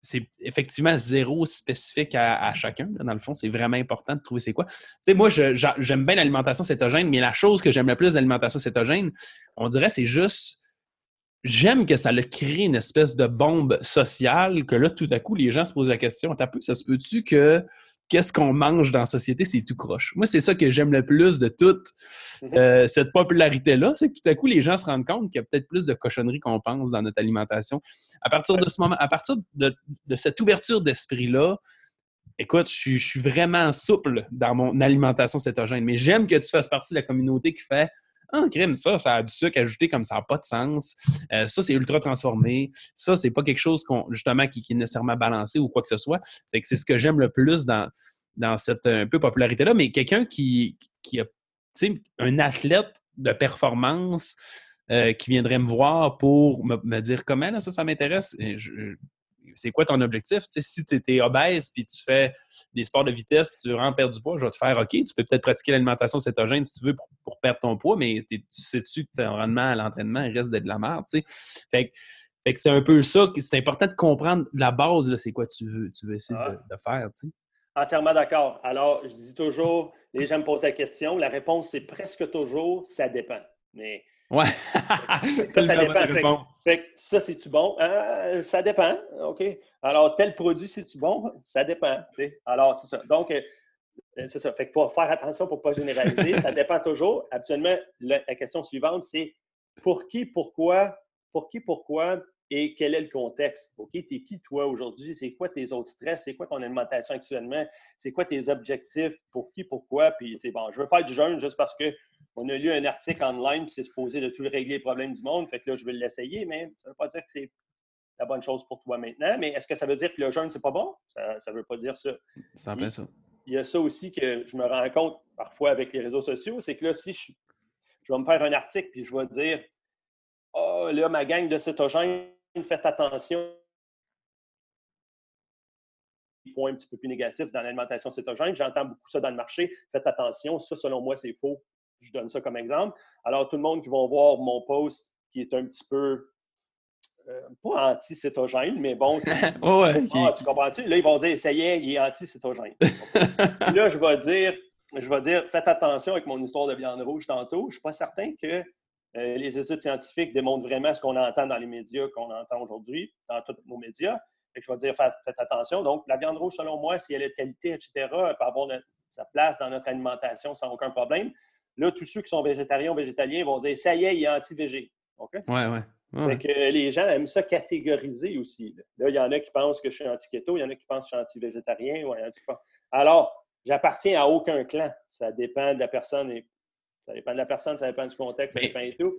C'est effectivement zéro spécifique à, chacun. dans le fond, c'est vraiment important de trouver c'est quoi. Tu sais, moi, j'aime bien l'alimentation cétogène, mais la chose que j'aime le plus de l'alimentation cétogène, on dirait, c'est juste j'aime que ça le crée une espèce de bombe sociale, que là, tout à coup, les gens se posent la question, t'as ça se peut-tu que qu'est-ce qu'on mange dans la société, c'est tout croche? Moi, c'est ça que j'aime le plus de toute mhm. euh, cette popularité-là, c'est que tout à coup, les gens se rendent compte qu'il y a peut-être plus de cochonneries qu'on pense dans notre alimentation. À partir de ce moment, à partir de, cette ouverture d'esprit-là, écoute, je, suis vraiment souple dans mon alimentation cétogène, mais j'aime que tu fasses partie de la communauté qui fait ah, crème, ça, ça a du sucre ajouté comme ça n'a pas de sens. Euh, ça, c'est ultra transformé. Ça, c'est pas quelque chose justement qui, est nécessairement balancé ou quoi que ce soit. Fait que c'est ce que j'aime le plus dans, dans cette un peu popularité-là. Mais quelqu'un qui, qui a un athlète de performance euh, qui viendrait me voir pour me, dire comment ça, ça m'intéresse c'est quoi ton objectif? si tu es obèse puis tu fais des sports de vitesse puis tu veux vraiment perdre du poids, je vais te faire OK, tu peux peut-être pratiquer l'alimentation cétogène si tu veux pour, perdre ton poids, mais tu sais-tu que ton rendement à l'entraînement reste d'être de la merde, Fait, que c'est un peu ça, c'est important de comprendre la base, c'est quoi tu veux, tu veux essayer de, ah. faire, Entièrement d'accord. Alors, je dis toujours, les gens me posent la question, la réponse, c'est presque toujours, ça dépend. Mais Ouais. ça, ça dépend. ça, c'est-tu bon? Euh, ça dépend. OK? Alors, tel produit, c'est-tu bon? Ça dépend. Alors, c'est ça. Donc, euh, c'est ça. Fait qu'il faut faire attention pour ne pas généraliser. ça dépend toujours. Actuellement, la, question suivante, c'est pour qui, pourquoi, pour qui, pourquoi et quel est le contexte? OK, t'es qui toi aujourd'hui? C'est quoi tes autres stress? C'est quoi ton alimentation actuellement? C'est quoi tes objectifs? Pour qui, pourquoi? Puis, bon, je veux faire du jeûne juste parce que on a lu un article online, c'est supposé de tout régler les problèmes du monde. Fait que là, je vais l'essayer, mais ça ne veut pas dire que c'est la bonne chose pour toi maintenant. Mais est-ce que ça veut dire que le jeûne, c'est pas bon? Ça ne veut pas dire ça. Ça fait ça. Il y a ça aussi que je me rends compte parfois avec les réseaux sociaux, c'est que là, si je, vais me faire un article puis je vais dire Oh, là, ma gang de cétogènes, faites attention. Point un petit peu plus négatif dans l'alimentation cétogène. J'entends beaucoup ça dans le marché. Faites attention. Ça, selon moi, c'est faux. Je donne ça comme exemple. Alors, tout le monde qui va voir mon post qui est un petit peu euh, pas anti-cétogène, mais bon. ah, tu comprends-tu? Là, ils vont dire, ça y est, il est anti-cétogène. là, je vais dire, je vais dire, faites attention avec mon histoire de viande rouge tantôt. Je ne suis pas certain que euh, les études scientifiques démontrent vraiment ce qu'on entend dans les médias, qu'on entend aujourd'hui, dans tous nos médias. je vais dire, faites, attention. Donc, la viande rouge, selon moi, si elle est de qualité, etc., elle peut avoir sa place dans notre alimentation sans aucun problème. Là, tous ceux qui sont végétariens ou végétaliens vont dire ça y est, il est anti-végé. OK? Oui, oui. les gens aiment ça catégoriser aussi. Là, il y en a qui pensent que je suis anti-keto, il y en a qui pensent que je suis anti-végétarien. anti Alors, j'appartiens à aucun clan. Ça dépend de la personne. Et... Ça dépend de la personne, ça dépend du contexte, ça dépend de tout.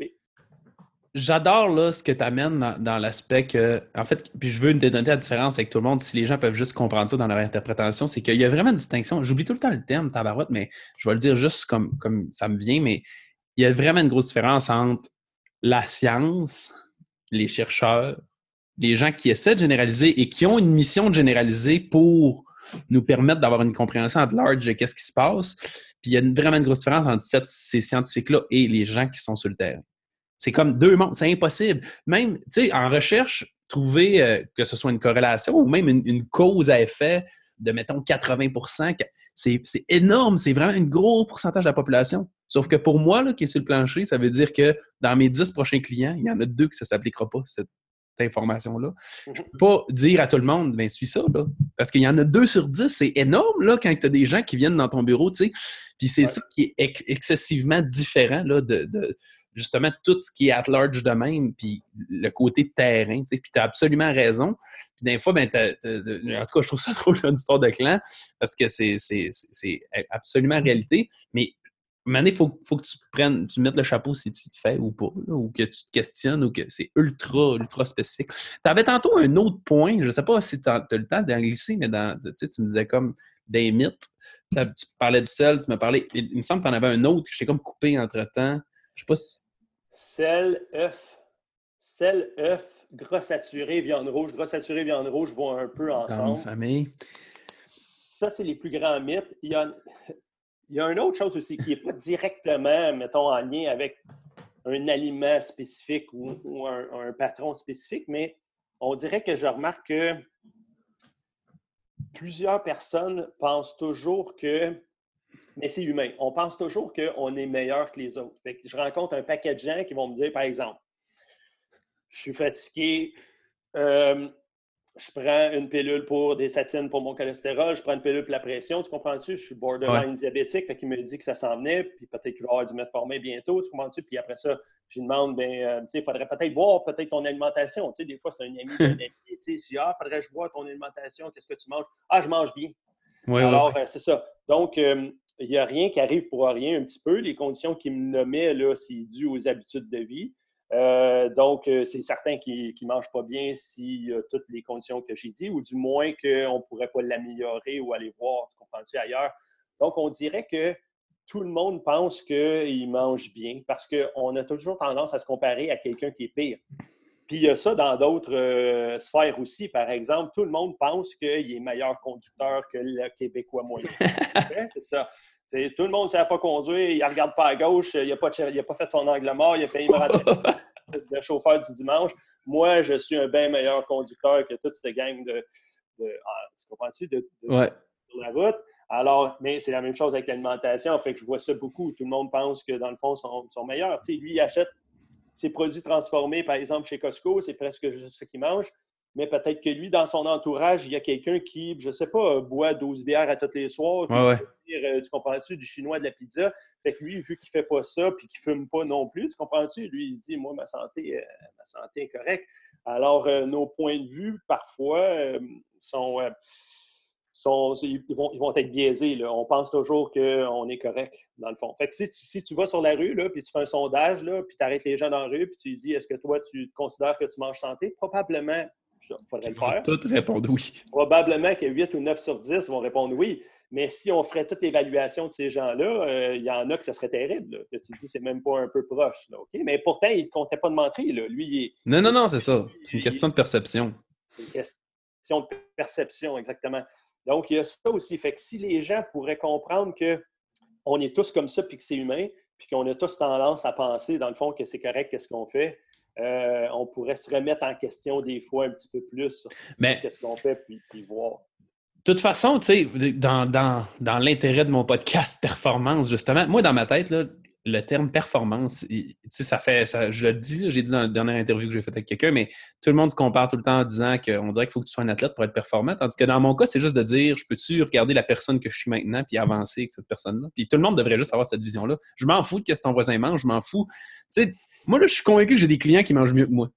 J'adore là, ce que tu amènes dans, l'aspect que, en fait, puis je veux dénoter la différence avec tout le monde, si les gens peuvent juste comprendre ça dans leur interprétation, c'est qu'il y a vraiment une distinction. J'oublie tout le temps le terme, tabarouette, mais je vais le dire juste comme, comme ça me vient, mais il y a vraiment une grosse différence entre la science, les chercheurs, les gens qui essaient de généraliser et qui ont une mission de généraliser pour nous permettre d'avoir une compréhension à large de qu'est-ce qui se passe. Puis il y a vraiment une grosse différence entre ces scientifiques-là et les gens qui sont sur le terrain. C'est comme deux mondes, c'est impossible. Même, tu sais, en recherche, trouver euh, que ce soit une corrélation ou même une, cause à effet de, mettons, 80% c'est énorme, c'est vraiment un gros pourcentage de la population. Sauf que pour moi, là, qui est sur le plancher, ça veut dire que dans mes 10 prochains clients, il y en a deux que ça ne s'appliquera pas, information-là. Je ne peux pas dire à tout le monde, ben suis ça, là. Parce qu'il y en a deux sur 10, c'est énorme, là, quand tu as des gens qui viennent dans ton bureau, tu sais. Puis c'est ça qui est excessivement différent, là, de justement tout ce qui est at large de même, puis le côté terrain, tu sais, puis tu as absolument raison. Puis des fois, ben, en tout cas, je trouve ça drôle, une histoire de clan, parce que c'est absolument réalité. Mais il faut, faut, que tu prennes, tu mettes le chapeau si tu te fais ou pas, ou que tu te questionnes, ou que c'est ultra, ultra spécifique. Tu avais tantôt un autre point, je ne sais pas si tu as, le temps d'en glisser, mais dans, tu me disais comme des mythes. Tu parlais du sel, tu me parlais. Il me semble que tu en avais un autre, je t'ai comme coupé entre-temps. Je sais pas si Sel, œuf. Sel, œuf, gras saturé, viande rouge. Gras saturé, viande rouge vont un peu ensemble. famille. Ça, c'est les plus grands mythes. Il y a, il y a une autre chose aussi qui n'est pas directement, mettons, en lien avec un aliment spécifique ou, un, patron spécifique, mais on dirait que je remarque que plusieurs personnes pensent toujours que mais c'est humain. On pense toujours qu'on est meilleur que les autres. je rencontre un paquet de gens qui vont me dire, par exemple, je suis fatigué, euh, je prends une pilule pour des statines pour mon cholestérol, je prends une pilule pour la pression, tu comprends-tu? Je suis borderline diabétique, fait qu'il me dit que ça s'en venait, puis peut-être qu'il va avoir du metformin bientôt, tu comprends-tu? Puis après ça, je lui demande, ben, euh, tu sais, il faudrait peut-être voir peut-être ton alimentation. Tu sais, des fois, c'est un ami d'un ami, tu sais, si, ah, faudrait que je vois ton alimentation, qu'est-ce que tu manges? Ah, je mange bien. Alors, euh, c'est ça. Donc, il n'y a rien qui arrive pour rien un petit peu. Les conditions qu'il me nommaient, là, c'est dû aux habitudes de vie. Euh, donc, euh, c'est certain qu'il ne mange pas bien s'il y a toutes les conditions que j'ai dit, ou du moins qu'on ne pourrait pas l'améliorer ou aller voir, tu comprends-tu, ailleurs. Donc, on dirait que tout le monde pense qu'il mange bien parce qu'on a toujours tendance à se comparer à quelqu'un qui est pire. Puis il y a ça dans d'autres euh, sphères aussi. Par exemple, tout le monde pense qu'il est meilleur conducteur que le Québécois moyen. c'est ça. Tout le monde ne sait pas conduire, il ne regarde pas à gauche, il n'a pas, pas, fait son angle mort, il a fait de chauffeur du dimanche. Moi, je suis un bien meilleur conducteur que toute cette gang de. de ah, tu comprends-tu? De, sur la route. Alors, mais c'est la même chose avec l'alimentation. Fait que je vois ça beaucoup. Tout le monde pense que dans le fond, ils sont, sont meilleurs. Lui, il achète ses produits transformés, par exemple, chez Costco, c'est presque juste ce qu'il mange. Mais peut-être que lui, dans son entourage, il y a quelqu'un qui, je ne sais pas, boit 12 bières à tous les soirs. Euh, tu comprends-tu, du chinois, de la pizza? Fait que lui, vu qu'il ne fait pas ça puis qu'il ne fume pas non plus, tu comprends-tu? Lui, il dit, moi, ma santé, euh, ma santé est correcte. Alors, euh, nos points de vue, parfois, sont ils, vont, être biaisés. On pense toujours qu'on est correct, dans le fond. Fait que si tu, vas sur la rue, là, puis tu fais un sondage, là, puis tu arrêtes les gens dans la rue, puis tu dis est-ce que toi, tu considères que tu manges santé? Probablement, il faudrait le faire. Toutes répondre oui. Probablement que 8 ou 9 sur 10 vont répondre oui. Mais si on ferait toute l'évaluation de ces gens-là, euh, il y en a que ce serait terrible. que tu dis c'est même pas un peu proche. Mais pourtant, il ne comptait pas de mentir. Lui, il est... Non, non, non, c'est ça. C'est une question de perception. C'est une question de perception, exactement. Donc, il y a ça aussi. Fait que si les gens pourraient comprendre qu'on est tous comme ça, puis que c'est humain, puis qu'on a tous tendance à penser, dans le fond, que c'est correct, qu'est-ce qu'on fait, euh, on pourrait se remettre en question des fois un petit peu plus sur qu'est-ce qu'on fait, puis, voir. De toute façon, tu sais, dans, dans l'intérêt de mon podcast Performance, justement, moi, dans ma tête, là, le terme performance, ça fait, ça, je le dis, j'ai dit dans la dernière interview que j'ai faite avec quelqu'un, mais tout le monde se compare tout le temps en disant qu'on dirait qu'il faut que tu sois un athlète pour être performant. Tandis que dans mon cas, c'est juste de dire, je peux-tu regarder la personne que je suis maintenant puis avancer avec cette personne-là? Puis tout le monde devrait juste avoir cette vision-là. Je m'en fous de ce que ton voisin mange, je m'en fous. Tu sais, moi, là, je suis convaincu que j'ai des clients qui mangent mieux que moi.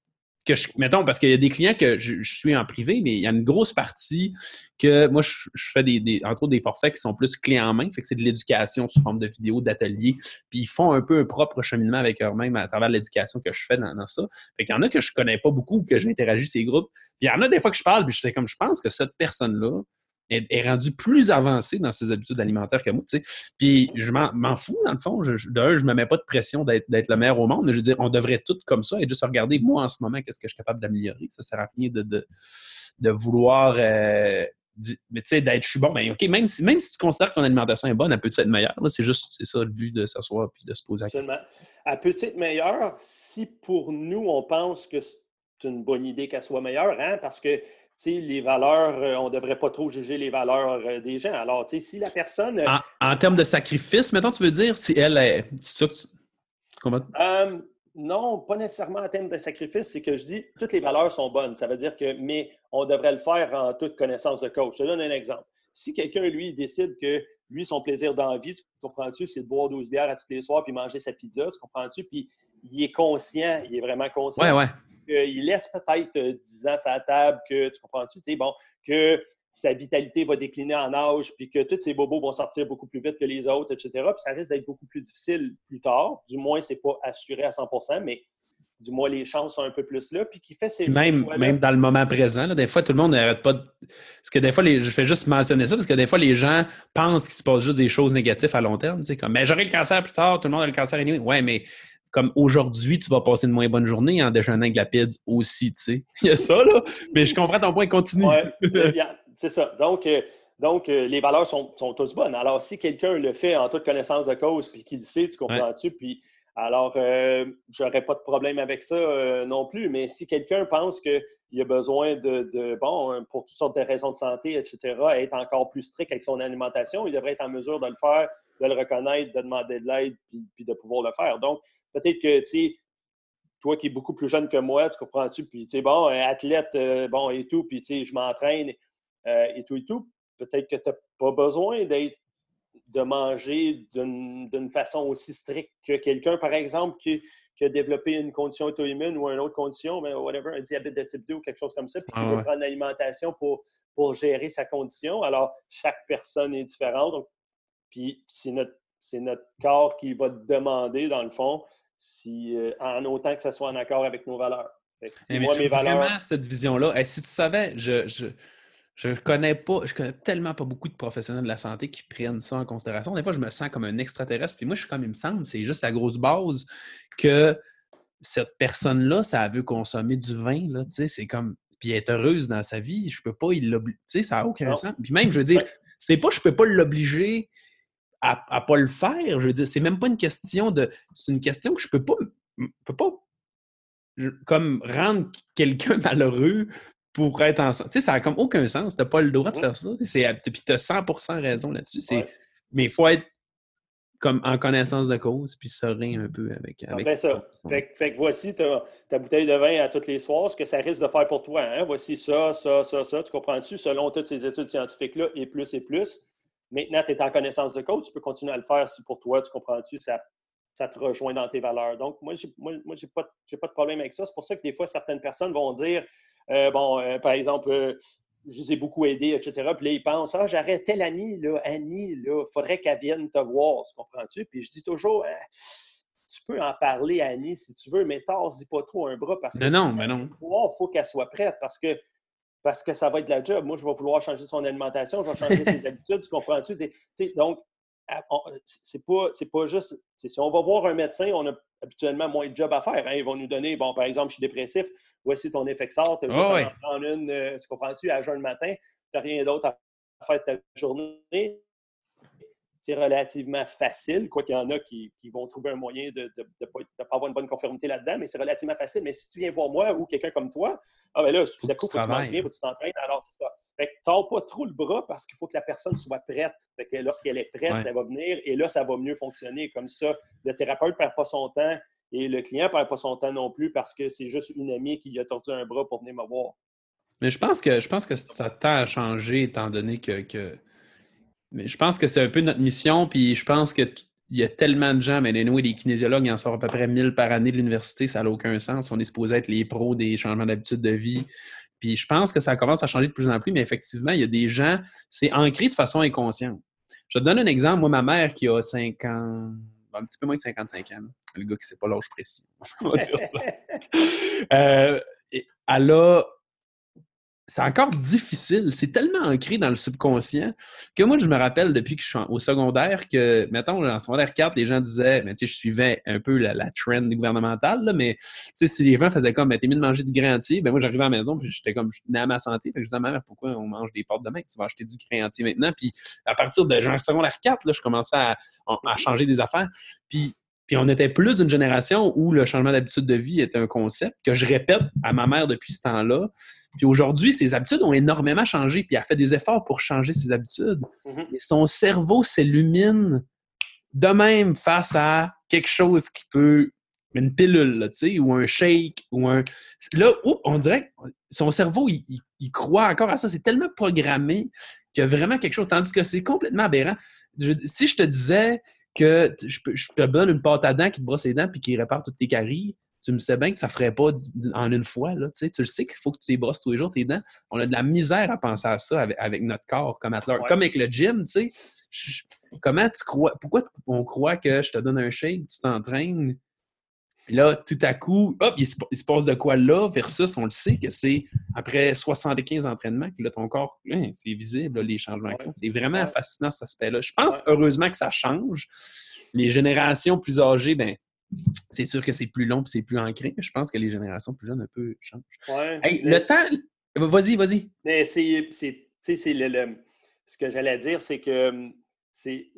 Mettons, parce qu'il y a des clients que je, suis en privé, mais il y a une grosse partie que moi, je, fais des, des, entre autres des forfaits qui sont plus clés en main. Fait que c'est de l'éducation sous forme de vidéos, d'ateliers. Puis ils font un peu un propre cheminement avec eux-mêmes à travers l'éducation que je fais dans, ça. Fait qu'il y en a que je connais pas beaucoup, que j'interagis ces groupes. Puis il y en a des fois que je parle, puis je fais comme je pense que cette personne-là, est, rendu plus avancé dans ses habitudes alimentaires que moi, tu sais. Puis je m'en fous, dans le fond. Je, d'un, je me mets pas de pression d'être le meilleur au monde, mais je veux dire, on devrait tout comme ça et juste regarder, moi, en ce moment, qu'est-ce que je suis capable d'améliorer. Ça sert à rien de, de, vouloir... Euh, mais tu sais, d'être, je suis bon, ben OK, même si, même si tu considères que ton alimentation est bonne, elle peut être meilleure? C'est juste, c'est ça le but de s'asseoir puis de se poser la question. Elle peut être meilleure si pour nous, on pense que c'est une bonne idée qu'elle soit meilleure, hein? parce que les valeurs, euh, on ne devrait pas trop juger les valeurs euh, des gens. Alors, si la personne. En, en, termes de sacrifice, maintenant, tu veux dire, si elle est. Comment? Euh, non, pas nécessairement en termes de sacrifice, c'est que je dis toutes les valeurs sont bonnes. Ça veut dire que, mais on devrait le faire en toute connaissance de coach. Je te donne un exemple. Si quelqu'un, lui, décide que lui, son plaisir d'envie, tu comprends-tu, c'est de boire 12 bières à tous les soirs puis manger sa pizza, tu comprends-tu? Puis il est conscient, il est vraiment conscient. Ouais, ouais qu'il laisse peut-être 10 euh, ans à la table, que tu comprends-tu, bon, que sa vitalité va décliner en âge, puis que tous ses bobos vont sortir beaucoup plus vite que les autres, etc. Puis ça risque d'être beaucoup plus difficile plus tard. Du moins, c'est pas assuré à 100% mais du moins, les chances sont un peu plus là. Puis qui fait ses même, même dans le moment présent, des fois, tout le monde n'arrête pas de. Parce que des fois, les... je fais juste mentionner ça, parce que des fois, les gens pensent qu'il se passe juste des choses négatives à long terme. Tu sais, comme, mais j'aurai le cancer plus tard, tout le monde a le cancer anyway. Ouais, mais comme aujourd'hui, tu vas passer une moins bonne journée en déjeunant avec la pizza aussi, tu sais. Il y a ça, là. Mais je comprends ton point, continue. c'est ça. Donc, euh, donc euh, les valeurs sont, sont toutes bonnes. Alors, si quelqu'un le fait en toute connaissance de cause puis qu'il le sait, tu comprends-tu? Puis, alors, euh, j'aurais pas de problème avec ça euh, non plus. Mais si quelqu'un pense qu'il a besoin de, bon, pour toutes sortes de raisons de santé, etc., être encore plus strict avec son alimentation, il devrait être en mesure de le faire, de le reconnaître, de demander de l'aide, puis, puis, de pouvoir le faire. Donc, peut-être que, tu sais, toi qui es beaucoup plus jeune que moi, tu comprends-tu? Puis, tu sais, bon, athlète, euh, bon, et tout, puis, tu sais, je m'entraîne euh, et tout et tout. Peut-être que tu n'as pas besoin d'être de manger d'une façon aussi stricte que quelqu'un, par exemple, qui, a développé une condition auto-immune ou une autre condition, mais whatever, un diabète de type 2 ou quelque chose comme ça, puis qui ah veut prendre l'alimentation pour, pour gérer sa condition. Alors, chaque personne est différente. Donc, puis c'est notre, notre corps qui va demander, dans le fond, si, euh, en autant que ce soit en accord avec nos valeurs. Si moi, mes valeurs... vraiment cette vision-là. si tu savais, je, je, je connais pas, je connais tellement pas beaucoup de professionnels de la santé qui prennent ça en considération. Des fois, je me sens comme un extraterrestre. Et moi, je suis comme il me semble, c'est juste la grosse base que cette personne-là, ça veut consommer du vin, là, tu sais, c'est comme, puis être heureuse dans sa vie, je peux pas, sais, ça n'a aucun sens. Puis même, je veux dire, c'est pas, je peux pas l'obliger à, à pas le faire. Je veux dire, c'est même pas une question de. C'est une question que je peux pas. peux pas comme rendre quelqu'un malheureux pour être ensemble. Tu sais, ça n'a comme aucun sens. Tu n'as pas le droit de faire ça. Puis tu as 100% raison là-dessus. Mais il faut être comme en connaissance de cause, puis serein un peu avec, avec ça. Fait, que voici ta, ta, bouteille de vin à tous les soirs, ce que ça risque de faire pour toi. Hein? Voici ça, ça, ça, ça. Tu comprends-tu? Selon toutes ces études scientifiques-là, et plus et plus. Maintenant, tu es en connaissance de cause, tu peux continuer à le faire si pour toi, tu comprends-tu, ça, ça te rejoint dans tes valeurs. Donc, moi, je n'ai moi, moi pas, pas, de problème avec ça. C'est pour ça que des fois, certaines personnes vont dire, euh, bon, euh, par exemple, euh, je les ai beaucoup aidés, etc. Puis là, ils pensent, ah, j'aurais telle amie, là, Annie, là, faudrait qu'elle vienne te voir, comprends-tu? Puis je dis toujours, tu peux en parler à Annie si tu veux, mais t'as-y pas trop un bras parce que. Mais non, mais non. Il faut qu'elle soit prête parce que parce que ça va être la job. Moi, je vais vouloir changer son alimentation, je vais changer ses habitudes, tu comprends-tu? Donc, c'est pas, pas juste. Si on va voir un médecin, on a habituellement moins de job à faire. Hein. Ils vont nous donner, bon, par exemple, je suis dépressif, voici ton effet sort, tu as juste à en prendre une, euh, tu comprends-tu, à jeun le matin, tu n'as rien d'autre à faire de ta journée c'est relativement facile, quoi qu'il y en a qui, vont trouver un moyen de ne pas, avoir une bonne conformité là-dedans, mais c'est relativement facile. Mais si tu viens voir moi ou quelqu'un comme toi, ah ben là, tout à coup, faut que tu bien, faut que tu t'entraînes, alors c'est ça. Fait que pas trop le bras parce qu'il faut que la personne soit prête. Fait que lorsqu'elle est prête, elle va venir et là, ça va mieux fonctionner. Comme ça, le thérapeute ne perd pas son temps et le client ne perd pas son temps non plus parce que c'est juste une amie qui a tordu un bras pour venir me voir. Mais je pense que je pense que ça tend à changer étant donné que mais je pense que c'est un peu notre mission, puis je pense que il y a tellement de gens, mais anyway, des kinésiologues, il en sort à peu près 1000 par année de l'université, ça n'a aucun sens. On est supposé être les pros des changements d'habitude de vie. Puis je pense que ça commence à changer de plus en plus, mais effectivement, il y a des gens, c'est ancré de façon inconsciente. Je te donne un exemple. Moi, ma mère qui a 5 ans, un petit peu moins de 55 ans, le gars qui ne sait pas l'âge précis, on va dire ça. Euh, elle a c'est encore difficile. C'est tellement ancré dans le subconscient que moi, je me rappelle depuis que je suis au secondaire que, mettons, en secondaire 4, les gens disaient, mais tu sais, je suivais un peu la, trend gouvernementale, mais tu sais, si les gens faisaient comme, ben, t'es mieux de manger du grain ben moi, j'arrivais à la maison, j'étais comme, je tenais à ma santé, je disais mère, pourquoi on mange des pâtes demain? Tu vas acheter du grain maintenant. Puis à partir de genre secondaire 4, là, je commençais à, à changer des affaires. Puis puis on était plus d'une génération où le changement d'habitude de vie était un concept que je répète à ma mère depuis ce temps-là. Puis aujourd'hui, ses habitudes ont énormément changé, puis elle a fait des efforts pour changer ses habitudes. Mais son cerveau s'illumine de même face à quelque chose qui peut une pilule, tu sais, ou un shake, ou un... Là, on dirait que son cerveau, il, croit encore à ça. C'est tellement programmé qu'il y a vraiment quelque chose, tandis que c'est complètement aberrant. si je te disais que je, te donne une pâte à dents qui te brosse les dents puis qui répare toutes tes caries, tu me sais bien que ça ne ferait pas en une fois. Là, tu le sais qu'il faut que tu les brosses tous les jours tes dents. On a de la misère à penser à ça avec, notre corps comme athlète. Comme avec le gym, tu sais. Comment tu crois, pourquoi on croit que je te donne un shake, tu t'entraînes, puis là, tout à coup, hop, il se, passe de quoi là, versus on le sait que c'est après 75 entraînements que là, ton corps, hein, c'est visible, les changements. C'est vraiment fascinant cet aspect-là. Je pense heureusement que ça change. Les générations plus âgées, ben, c'est sûr que c'est plus long et c'est plus ancré. Je pense que les générations plus jeunes un peu changent. le temps. Vas-y, vas-y. Mais c'est. Le, ce que j'allais dire, c'est que hum, c'est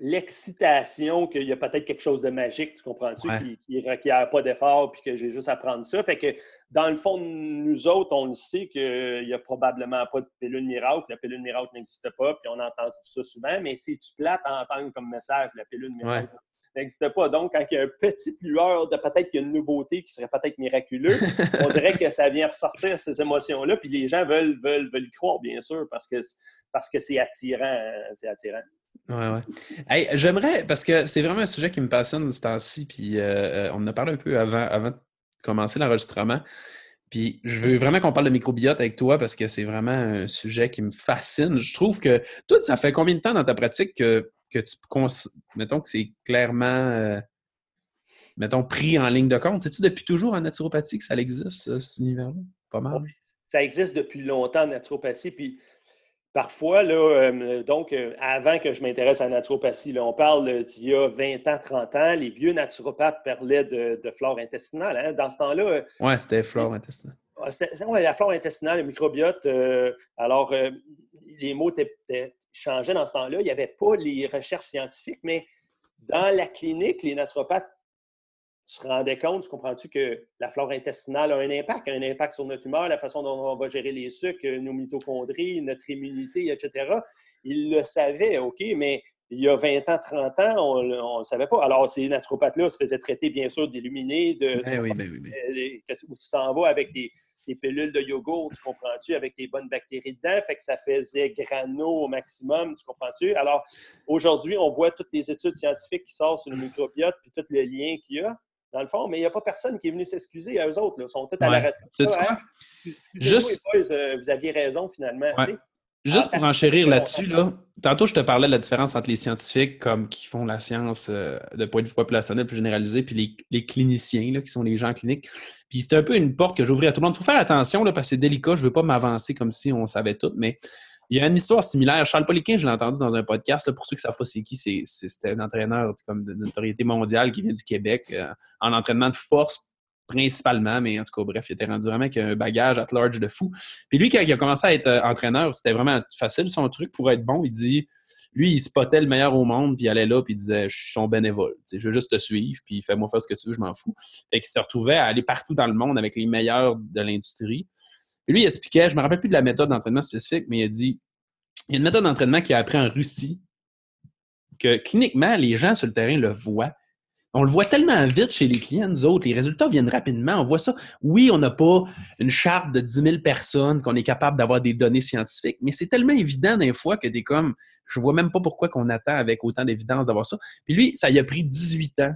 l'excitation qu'il y a peut-être quelque chose de magique, tu comprends-tu, qui ne requiert pas d'effort, puis que j'ai juste à prendre ça. Fait que dans le fond, nous autres, on le sait qu'il n'y a probablement pas de pilule miracle. La pilule miracle n'existe pas, puis on entend ça souvent, mais c'est tu plate à entendre comme message, la pilule miracle n'existe pas. Donc, quand il y a un petit lueur de peut-être qu'il y a une nouveauté qui serait peut-être miraculeuse, on dirait que ça vient ressortir ces émotions-là, puis les gens veulent, veulent, veulent y croire, bien sûr, parce que parce que c'est attirant. C'est attirant. Ouais, ouais. J'aimerais, parce que c'est vraiment un sujet qui me passionne ce temps-ci, puis euh, euh, on en a parlé un peu avant, avant de commencer l'enregistrement. Puis je veux vraiment qu'on parle de microbiote avec toi parce que c'est vraiment un sujet qui me fascine. Je trouve que toi, ça fait combien de temps dans ta pratique que que tu mettons que c'est clairement euh, mettons pris en ligne de compte. C'est-tu depuis toujours en naturopathie que ça existe, cet univers-là? Pas mal. Ça existe depuis longtemps en naturopathie. Puis parfois, là, euh, donc, euh, avant que je m'intéresse à la naturopathie, on parle d'il y a 20 ans, 30 ans, les vieux naturopathes parlaient de, flore intestinale. Hein. Dans ce temps-là. oui, c'était flore intestinale. Ouais, la flore intestinale, le microbiote. alors, les mots étaient changeait dans ce temps-là. Il n'y avait pas les recherches scientifiques, mais dans la clinique, les naturopathes se rendaient compte, tu comprends-tu, que la flore intestinale a un impact, un impact sur notre humeur, la façon dont on va gérer les sucres, nos mitochondries, notre immunité, etc. Ils le savaient, OK, mais il y a 20 ans, 30 ans, on ne le savait pas. Alors, ces naturopathes-là se faisaient traiter, bien sûr, d'illuminés, de, ben oui, ben oui, ben. Où tu t'en vas avec des, des pilules de yogourt, tu comprends-tu, avec des bonnes bactéries dedans, fait que ça faisait grano au maximum, tu comprends-tu? Alors, aujourd'hui, on voit toutes les études scientifiques qui sortent sur le microbiote, puis tout le lien qu'il y a, dans le fond, mais il n'y a pas personne qui est venu s'excuser à eux autres, Ils sont tous à la retraite. C'est quoi? Juste... Euh, vous aviez raison, finalement. Juste pour enchérir là-dessus, là, tantôt je te parlais de la différence entre les scientifiques comme qui font la science euh, de point de vue populationnel plus généralisé, puis les, cliniciens, là, qui sont les gens cliniques. Puis c'est un peu une porte que j'ouvrais à tout le monde. Il faut faire attention là, parce que c'est délicat, je ne veux pas m'avancer comme si on savait tout, mais il y a une histoire similaire. Charles Poliquin, je l'ai entendu dans un podcast. pour ceux qui savent pas c'est qui, c'était un entraîneur comme de notoriété mondiale qui vient du Québec euh, en entraînement de force principalement, mais en tout cas, bref, il était rendu vraiment avec un bagage at large de fou. Puis lui, quand il a commencé à être euh, entraîneur, c'était vraiment facile son truc pour être bon. Il dit, lui, il spotait le meilleur au monde, puis il allait là, puis il disait, je suis son bénévole, je veux juste te suivre, puis fais-moi faire ce que tu veux, je m'en fous. Fait qu'il se retrouvait à aller partout dans le monde avec les meilleurs de l'industrie. Lui, il expliquait, je me rappelle plus de la méthode d'entraînement spécifique, mais il dit, il y a une méthode d'entraînement qui a appris en Russie, que cliniquement, les gens sur le terrain le voient on le voit tellement vite chez les clients, nous autres. Les résultats viennent rapidement. On voit ça. Oui, on n'a pas une charte de 10 000 personnes qu'on est capable d'avoir des données scientifiques, mais c'est tellement évident des fois que des comme, je vois même pas pourquoi qu'on attend avec autant d'évidence d'avoir ça. Puis lui, ça y a pris 18 ans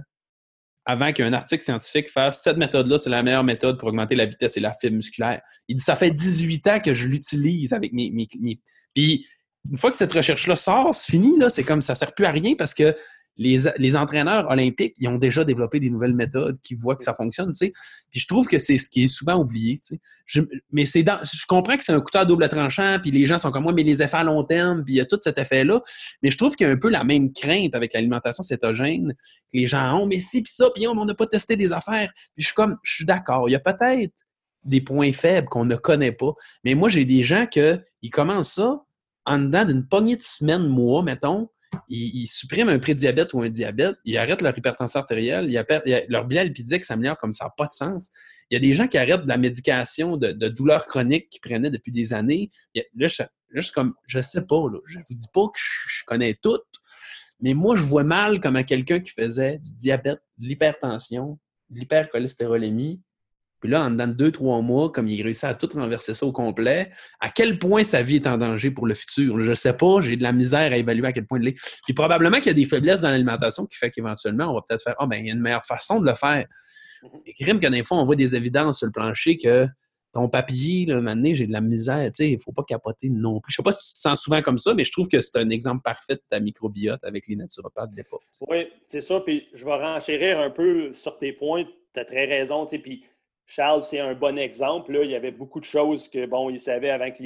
avant qu'un article scientifique fasse cette méthode-là, c'est la meilleure méthode pour augmenter la vitesse et la fibre musculaire. Il dit ça fait 18 ans que je l'utilise avec mes, mes, Puis une fois que cette recherche-là sort, c'est fini, là, c'est comme ça sert plus à rien parce que les, entraîneurs olympiques, ils ont déjà développé des nouvelles méthodes qui voient que ça fonctionne, tu sais. Puis je trouve que c'est ce qui est souvent oublié, tu sais. mais c'est dans, je comprends que c'est un couteau à double tranchant, puis les gens sont comme moi, mais les effets à long terme, puis il y a tout cet effet-là. Mais je trouve qu'il y a un peu la même crainte avec l'alimentation cétogène, que les gens ont, mais si, puis ça, puis on n'a pas testé des affaires. Puis je suis comme, je suis d'accord, il y a peut-être des points faibles qu'on ne connaît pas. Mais moi, j'ai des gens qui commencent ça en dedans d'une poignée de semaines, mois, mettons, ils, suppriment un prédiabète ou un diabète, ils arrêtent leur hypertension artérielle, leur bilan lipidique s'améliore comme ça n'a pas de sens. Il y a des gens qui arrêtent de la médication de, douleurs chroniques qu'ils prenaient depuis des années. Là, je, comme, je sais pas, là, je vous dis pas que je, connais tout, mais moi, je vois mal comme quelqu'un qui faisait du diabète, de l'hypertension, de l'hypercholestérolémie, puis là, en dedans de deux, trois mois, comme il réussit à tout renverser ça au complet, à quel point sa vie est en danger pour le futur? Je ne sais pas, j'ai de la misère à évaluer à quel point il est. Puis probablement qu'il y a des faiblesses dans l'alimentation qui fait qu'éventuellement, on va peut-être faire Ah, ben, il y a une meilleure façon de le faire. Et crime que des fois, on voit des évidences sur le plancher que ton papier, là, maintenant, j'ai de la misère, tu sais, il ne faut pas capoter non plus. Je ne sais pas si tu te sens souvent comme ça, mais je trouve que c'est un exemple parfait de ta microbiote avec les naturopathes de l'époque. Oui, c'est ça. Puis je vais renchérir un peu sur tes points. Tu as très raison, tu sais. Puis Charles, c'est un bon exemple. Il y avait beaucoup de choses que, bon, il savait avant que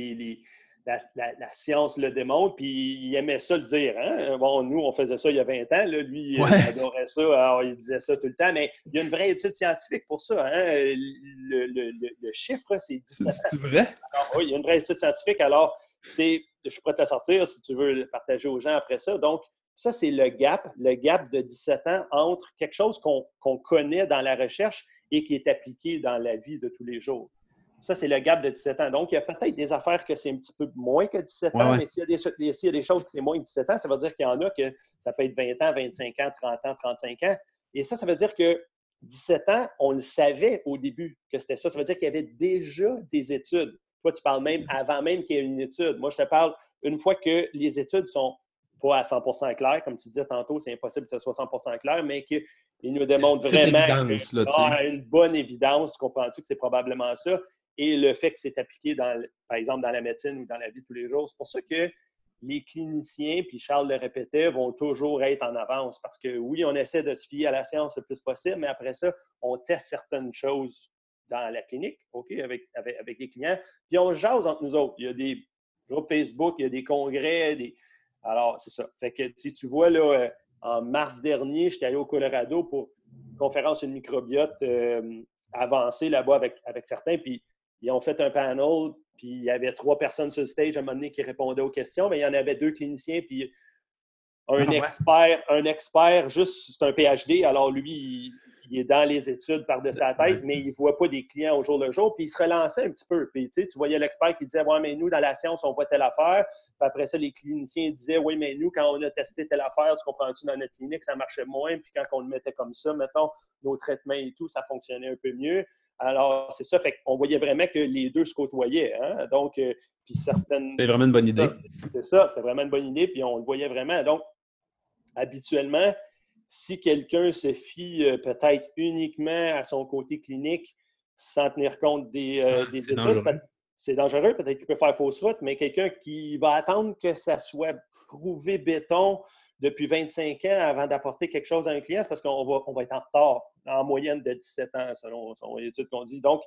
la, science le démontre, puis il aimait ça le dire. Hein. Bon, nous, on faisait ça il y a 20 ans. Lui, il adorait ça. Alors, il disait ça tout le temps. Mais il y a une vraie étude scientifique pour ça. Hein. Le, chiffre, c'est 17 C'est vrai? oui, il y a une vraie étude scientifique. Alors, c'est, je suis prêt à sortir si tu veux le partager aux gens après ça. Donc, ça, c'est le gap, le gap de 17 ans entre quelque chose qu'on connaît dans la recherche et qui est appliqué dans la vie de tous les jours. Ça, c'est le gap de 17 ans. Donc, il y a peut-être des affaires que c'est un petit peu moins que 17 ans, mais s'il y, a des choses que c'est moins que 17 ans, ça veut dire qu'il y en a que ça peut être 20 ans, 25 ans, 30 ans, 35 ans. Et ça, ça veut dire que 17 ans, on le savait au début que c'était ça. Ça veut dire qu'il y avait déjà des études. Toi, tu parles même avant même qu'il y ait une étude. Moi, je te parle une fois que les études sont pas à 100% claires, comme tu disais tantôt, c'est impossible que ce soit 100 clair, mais qu'il nous démontre vraiment une bonne évidence, comprends-tu que c'est probablement ça, et le fait que c'est appliqué, dans, par exemple, dans la médecine ou dans la vie de tous les jours. C'est pour ça que les cliniciens, puis Charles le répétait, vont toujours être en avance parce que oui, on essaie de se fier à la science le plus possible, mais après ça, on teste certaines choses dans la clinique, OK, avec, avec, avec les clients, puis on jase entre nous autres. Il y a des groupes Facebook, il y a des congrès, des, alors, c'est ça. Fait que si tu vois, là, euh, en mars dernier, j'étais allé au Colorado pour une conférence sur le microbiote euh, avancée là-bas avec, avec certains. Puis ils ont fait un panel, puis il y avait trois personnes sur le stage à un moment donné qui répondaient aux questions, mais il y en avait deux cliniciens, puis un ah expert, un expert, juste, c'est un PhD, alors lui, il est dans les études par-dessus la tête, mais il ne voit pas des clients au jour le jour. Puis il se relançait un petit peu. Puis tu, sais, tu voyais l'expert qui disait Ouais, mais nous, dans la science, on voit telle affaire. Puis après ça, les cliniciens disaient Oui, mais nous, quand on a testé telle affaire, tu comprends-tu, dans notre clinique, ça marchait moins. Puis quand on le mettait comme ça, mettons, nos traitements et tout, ça fonctionnait un peu mieux. Alors, c'est ça. Fait qu'on voyait vraiment que les deux se côtoyaient. Hein? Donc, euh, puis certaines. C'est vraiment une bonne idée. C'est ça, c'était vraiment une bonne idée. Puis on le voyait vraiment. Donc, habituellement, si quelqu'un se fie euh, peut-être uniquement à son côté clinique sans tenir compte des, euh, ah, études, c'est dangereux. Peut-être qu'il peut faire fausse route, mais quelqu'un qui va attendre que ça soit prouvé béton depuis 25 ans avant d'apporter quelque chose à un client, c'est parce qu'on va, on va être en retard, en moyenne de 17 ans, selon, selon l'étude qu'on dit. Donc,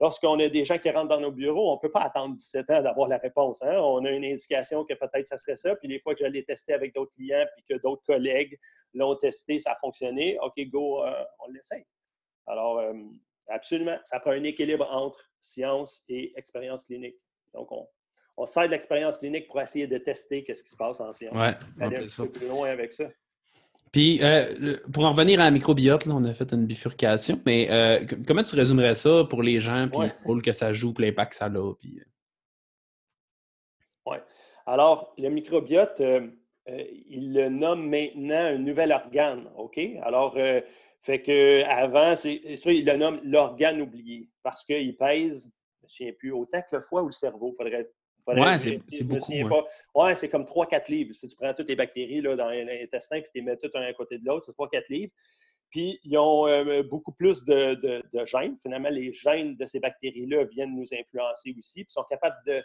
lorsqu'on a des gens qui rentrent dans nos bureaux, on ne peut pas attendre 17 ans d'avoir la réponse. Hein. On a une indication que peut-être ça serait ça. Puis les fois que je l'ai testé avec d'autres clients, puis que d'autres collègues l'ont testé, ça a fonctionné, OK, go, euh, on l'essaye. Alors, euh, absolument, ça prend un équilibre entre science et expérience clinique. Donc, on, on sert de l'expérience clinique pour essayer de tester ce qui se passe en science. Ouais, aller un peu plus loin avec ça. Puis, euh, pour en revenir à la microbiote, on a fait une bifurcation, mais euh, comment tu résumerais ça pour les gens, puis le rôle que ça joue, puis l'impact que ça a? Puis... Euh? Oui. Alors, le microbiote, il le nomme maintenant un nouvel organe. OK? Alors, fait que avant, il le nomme l'organe oublié parce qu'il pèse, je ne me souviens plus, autant que le foie ou le cerveau. Faudrait, faudrait c'est beaucoup. Ouais, c'est comme 3-4 livres. Si tu prends toutes les bactéries là, dans l'intestin et tu les mets toutes un à côté de l'autre, c'est 3-4 livres. Puis, ils ont euh, beaucoup plus de, de, gènes. Finalement, les gènes de ces bactéries-là viennent nous influencer aussi. Puis, sont capables de,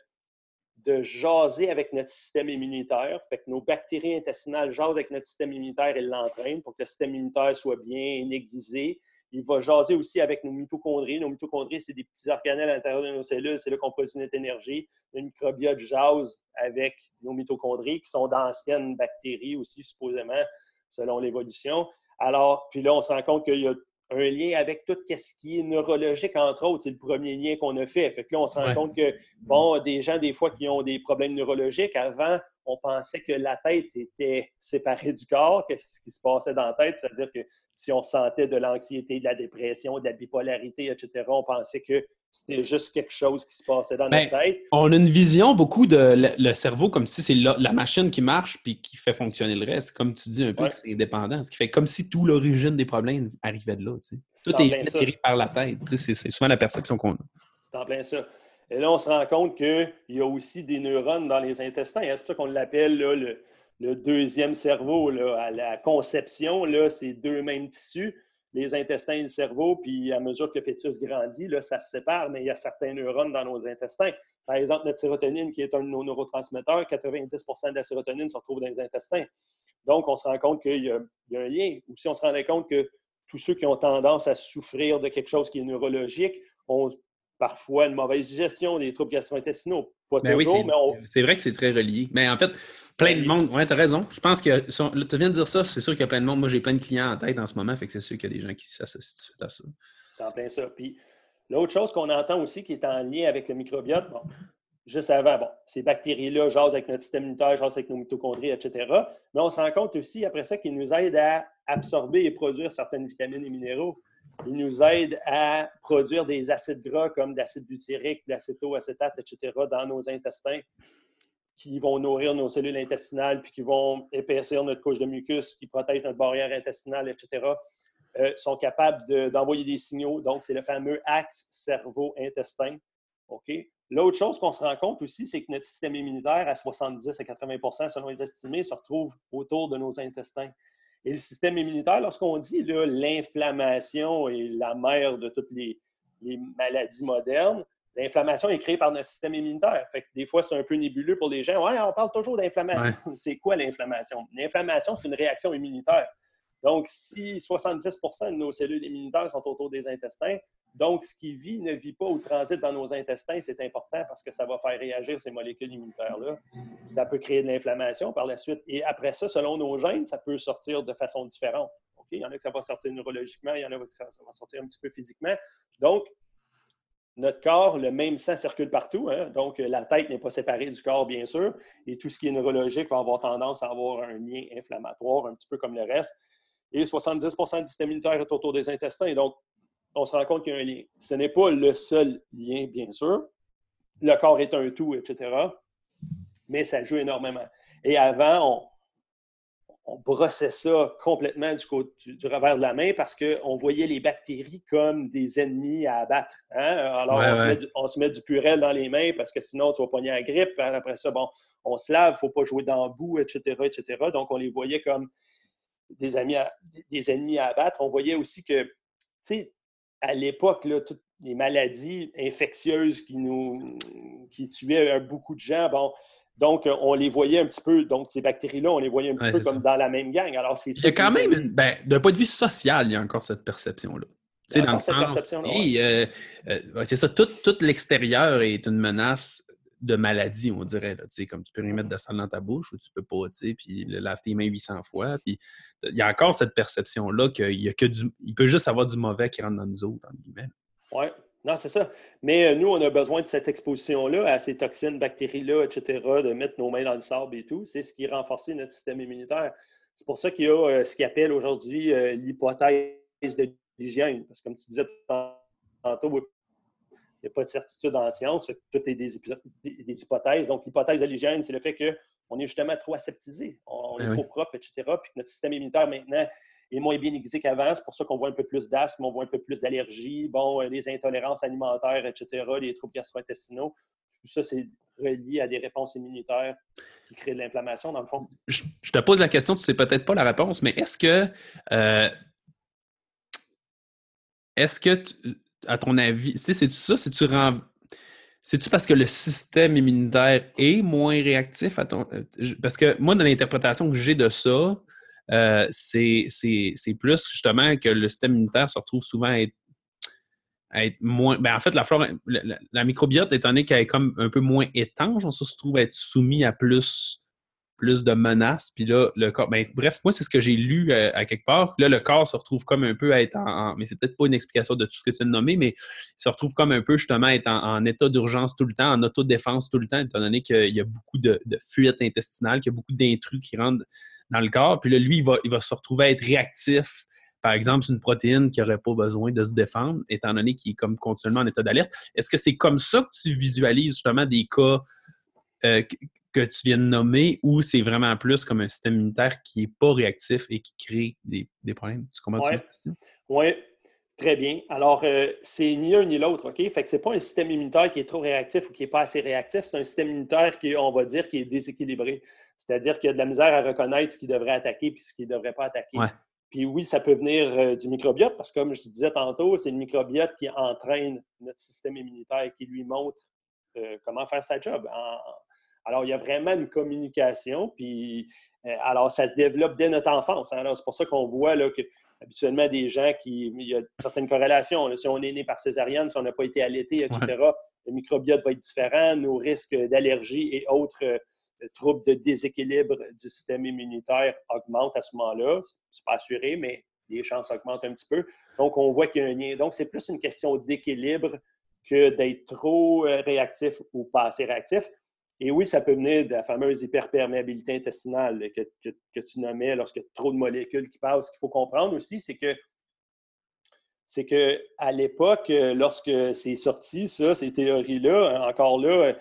de jaser avec notre système immunitaire. Fait que nos bactéries intestinales jasent avec notre système immunitaire et l'entraînent pour que le système immunitaire soit bien aiguisé. Il va jaser aussi avec nos mitochondries. Nos mitochondries, c'est des petits organelles à l'intérieur de nos cellules. C'est là qu'on produit notre énergie. Le microbiote jase avec nos mitochondries, qui sont d'anciennes bactéries aussi, supposément, selon l'évolution. Alors, puis là, on se rend compte qu'il y a un lien avec tout ce qui est neurologique, entre autres. C'est le premier lien qu'on a fait. Fait que là, on se rend compte que, bon, des gens, des fois, qui ont des problèmes neurologiques, avant, on pensait que la tête était séparée du corps, que ce qui se passait dans la tête, c'est-à-dire que si on sentait de l'anxiété, de la dépression, de la bipolarité, etc., on pensait que c'était juste quelque chose qui se passait dans notre ben, tête. On a une vision beaucoup de le, cerveau comme si c'est la, machine qui marche puis qui fait fonctionner le reste. Comme tu dis un peu c'est indépendant. Ce qui fait comme si tout l'origine des problèmes arrivait de là. Tout est atterri par la tête. C'est souvent la perception qu'on a. C'est en plein ça. Et là, on se rend compte qu'il y a aussi des neurones dans les intestins. C'est pour ça qu'on l'appelle le, le, deuxième cerveau. Là, à la conception, c'est deux mêmes tissus les intestins et le cerveau, puis à mesure que le fœtus grandit, là, ça se sépare, mais il y a certains neurones dans nos intestins. Par exemple, notre sérotonine, qui est un de nos neurotransmetteurs, 90% de la sérotonine se retrouve dans les intestins. Donc, on se rend compte qu'il y, a un lien. Ou si on se rendait compte que tous ceux qui ont tendance à souffrir de quelque chose qui est neurologique ont parfois une mauvaise digestion, des troubles gastro-intestinaux. Pas ben toujours, mais C'est vrai que c'est très relié. Mais en fait, plein de monde, ouais, tu as raison. Je pense que, tu viens de dire ça, c'est sûr qu'il y a plein de monde. Moi, j'ai plein de clients en tête en ce moment, fait que c'est sûr qu'il y a des gens qui s'associent à ça. C'est en plein ça. Puis l'autre chose qu'on entend aussi qui est en lien avec le microbiote, bon, juste avant, bon, ces bactéries-là jasent avec notre système immunitaire, jasent avec nos mitochondries, etc. Mais on se rend compte aussi, après ça, qu'ils nous aident à absorber et produire certaines vitamines et minéraux. Il nous aide à produire des acides gras comme l'acide butyrique, l'acétoacétate, etc. dans nos intestins qui vont nourrir nos cellules intestinales puis qui vont épaissir notre couche de mucus, qui protège notre barrière intestinale, etc., euh, sont capables d'envoyer des signaux. Donc, c'est le fameux axe cerveau-intestin. OK? L'autre chose qu'on se rend compte aussi, c'est que notre système immunitaire, à 70 à 80 selon les estimés, se retrouve autour de nos intestins. Et le système immunitaire, lorsqu'on dit l'inflammation est la mère de toutes les, maladies modernes, l'inflammation est créée par notre système immunitaire. Fait que des fois, c'est un peu nébuleux pour les gens. Ouais, on parle toujours d'inflammation. C'est quoi l'inflammation? L'inflammation, c'est une réaction immunitaire. Donc, si 70% de nos cellules immunitaires sont autour des intestins, donc, ce qui vit ne vit pas ou transite dans nos intestins, c'est important parce que ça va faire réagir ces molécules immunitaires-là. Ça peut créer de l'inflammation par la suite. Et après ça, selon nos gènes, ça peut sortir de façon différente. Il y en a que ça va sortir neurologiquement, il y en a que ça, va sortir un petit peu physiquement. Donc, notre corps, le même sang circule partout. Hein. Donc, la tête n'est pas séparée du corps, bien sûr. Et tout ce qui est neurologique va avoir tendance à avoir un lien inflammatoire, un petit peu comme le reste. Et 70% du système immunitaire est autour des intestins. Donc, on se rend compte qu'il y a un lien. Ce n'est pas le seul lien, bien sûr. Le corps est un tout, etc. Mais ça joue énormément. Et avant, on, brossait ça complètement du, du, revers de la main parce qu'on voyait les bactéries comme des ennemis à abattre. Hein? Alors, on, Se met du, purel dans les mains parce que sinon, tu vas pogner la grippe. Après ça, bon, on se lave, il ne faut pas jouer dans le bout, etc., etc. Donc, on les voyait comme des, amis des ennemis à abattre. On voyait aussi que, tu sais, à l'époque, toutes les maladies infectieuses qui nous qui tuaient beaucoup de gens, bon, donc, on les voyait un petit peu, donc ces bactéries-là, on les voyait un petit peu comme dans la même gang. Alors, il y a quand même, ben, d'un point de vue social, il y a encore cette perception-là. C'est dans le sens. Euh, euh, c'est ça, tout, tout l'extérieur est une menace de maladie, on dirait. Là, comme tu peux rien mettre de sale dans ta bouche ou tu peux pas, puis le lave tes mains 800 fois. Puis il y a encore cette perception-là qu'il y a que du. Il peut juste avoir du mauvais qui rentre dans nous autres, en guillemets. Oui, non, c'est ça. Mais euh, nous, on a besoin de cette exposition-là à ces toxines, bactéries-là, etc., de mettre nos mains dans le sable et tout. C'est ce qui renforce notre système immunitaire. C'est pour ça qu'il y a euh, ce qu'ils appelle aujourd'hui euh, l'hypothèse de l'hygiène. Parce que comme tu disais tantôt, il n'y a pas de certitude en science. Tout est des, hypothèses. Donc, l'hypothèse de l'hygiène, c'est le fait que on est justement trop aseptisé, on, est Ben trop propre, etc. Puis que notre système immunitaire maintenant est moins bien aiguisé qu'avant. C'est pour ça qu'on voit un peu plus d'asthme, on voit un peu plus d'allergies, bon, euh, des intolérances alimentaires, etc., les troubles gastro-intestinaux. Tout ça, c'est relié à des réponses immunitaires qui créent de l'inflammation, dans le fond. Je, te pose la question, tu sais peut-être pas la réponse, mais est-ce que euh, est-ce que tu- à ton avis, tu sais, c'est ça, c'est tu rends c'est-tu parce que le système immunitaire est moins réactif à ton. euh, Parce que moi, dans l'interprétation que j'ai de ça, euh, c'est plus justement que le système immunitaire se retrouve souvent à être, moins. Ben, en fait, la, flore, la, microbiote, étant donné qu'elle est comme un peu moins étanche, on se trouve à être soumis à plus, de menaces. Puis là, le corps. Ben, bref, moi, c'est ce que j'ai lu euh, à quelque part. Là, le corps se retrouve comme un peu à être en. mais c'est peut-être pas une explication de tout ce que tu de nommer, mais il se retrouve comme un peu justement à être en, état d'urgence tout le temps, en autodéfense tout le temps, étant donné qu'il y a beaucoup de, de fuites intestinales, qu'il y a beaucoup d'intrus qui rentrent dans le corps. Puis là, lui, il va, il va se retrouver à être réactif. Par exemple, c'est une protéine qui n'aurait pas besoin de se défendre, étant donné qu'il est comme continuellement en état d'alerte. Est-ce que c'est comme ça que tu visualises justement des cas euh, que, tu viens de nommer ou c'est vraiment plus comme un système immunitaire qui n'est pas réactif et qui crée des, des problèmes? Tu comprends Ouais. Oui, très bien. Alors, euh, c'est ni un ni l'autre, OK? Fait que c'est pas un système immunitaire qui est trop réactif ou qui n'est pas assez réactif, c'est un système immunitaire qui, on va dire, qui est déséquilibré. C'est-à-dire qu'il y a de la misère à reconnaître ce qu'il devrait attaquer et ce qu'il ne devrait pas attaquer. Ouais. Puis oui, ça peut venir euh, du microbiote, parce que comme je te disais tantôt, c'est le microbiote qui entraîne notre système immunitaire, qui lui montre euh, comment faire sa job. En- alors, il y a vraiment une communication, puis euh, alors ça se développe dès notre enfance. hein. Alors, c'est pour ça qu'on voit là, que habituellement des gens qui. Il y a certaines corrélations. là. si on est né par césarienne, si on n'a pas été allaité, etc., le microbiote va être différent, nos risques d'allergie et autres troubles de déséquilibre du système immunitaire augmentent à ce moment-là. C'est pas assuré, mais les chances augmentent un petit peu. Donc, on voit qu'il y a un lien. Donc, c'est plus une question d'équilibre que d'être trop euh, réactif ou pas assez réactif. Et oui, ça peut venir de la fameuse hyperperméabilité intestinale que, que- tu nommais lorsqu'il y a trop de molécules qui passent. Ce qu'il faut comprendre aussi, c'est que c'est que à l'époque, lorsque c'est sorti, ça, ces théories-là, encore là,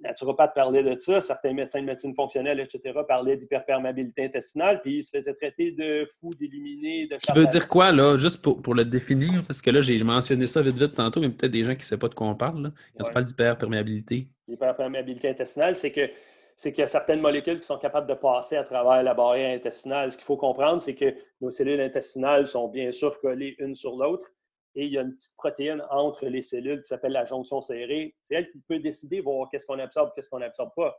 naturopathes parlaient de ça, certains médecins de médecine fonctionnelle, etc., parlaient d'hyperperméabilité intestinale, puis ils se faisaient traiter de fous, d'illuminés, de Tu veux dire quoi, là, juste pour, pour le définir? Parce que là, j'ai mentionné ça vite vite tantôt, mais peut-être des gens qui ne savent pas de quoi on parle. Là, quand Ouais. parles d'hyperperméabilité. l'hyperperméabilité intestinale, c'est que c'est qu'il y a certaines molécules qui sont capables de passer à travers la barrière intestinale. Ce qu'il faut comprendre, c'est que nos cellules intestinales sont bien sûr collées une sur l'autre et il y a une petite protéine entre les cellules qui s'appelle la jonction serrée. C'est elle qui peut décider voir qu'est-ce qu'on absorbe, qu'est-ce qu'on n'absorbe pas.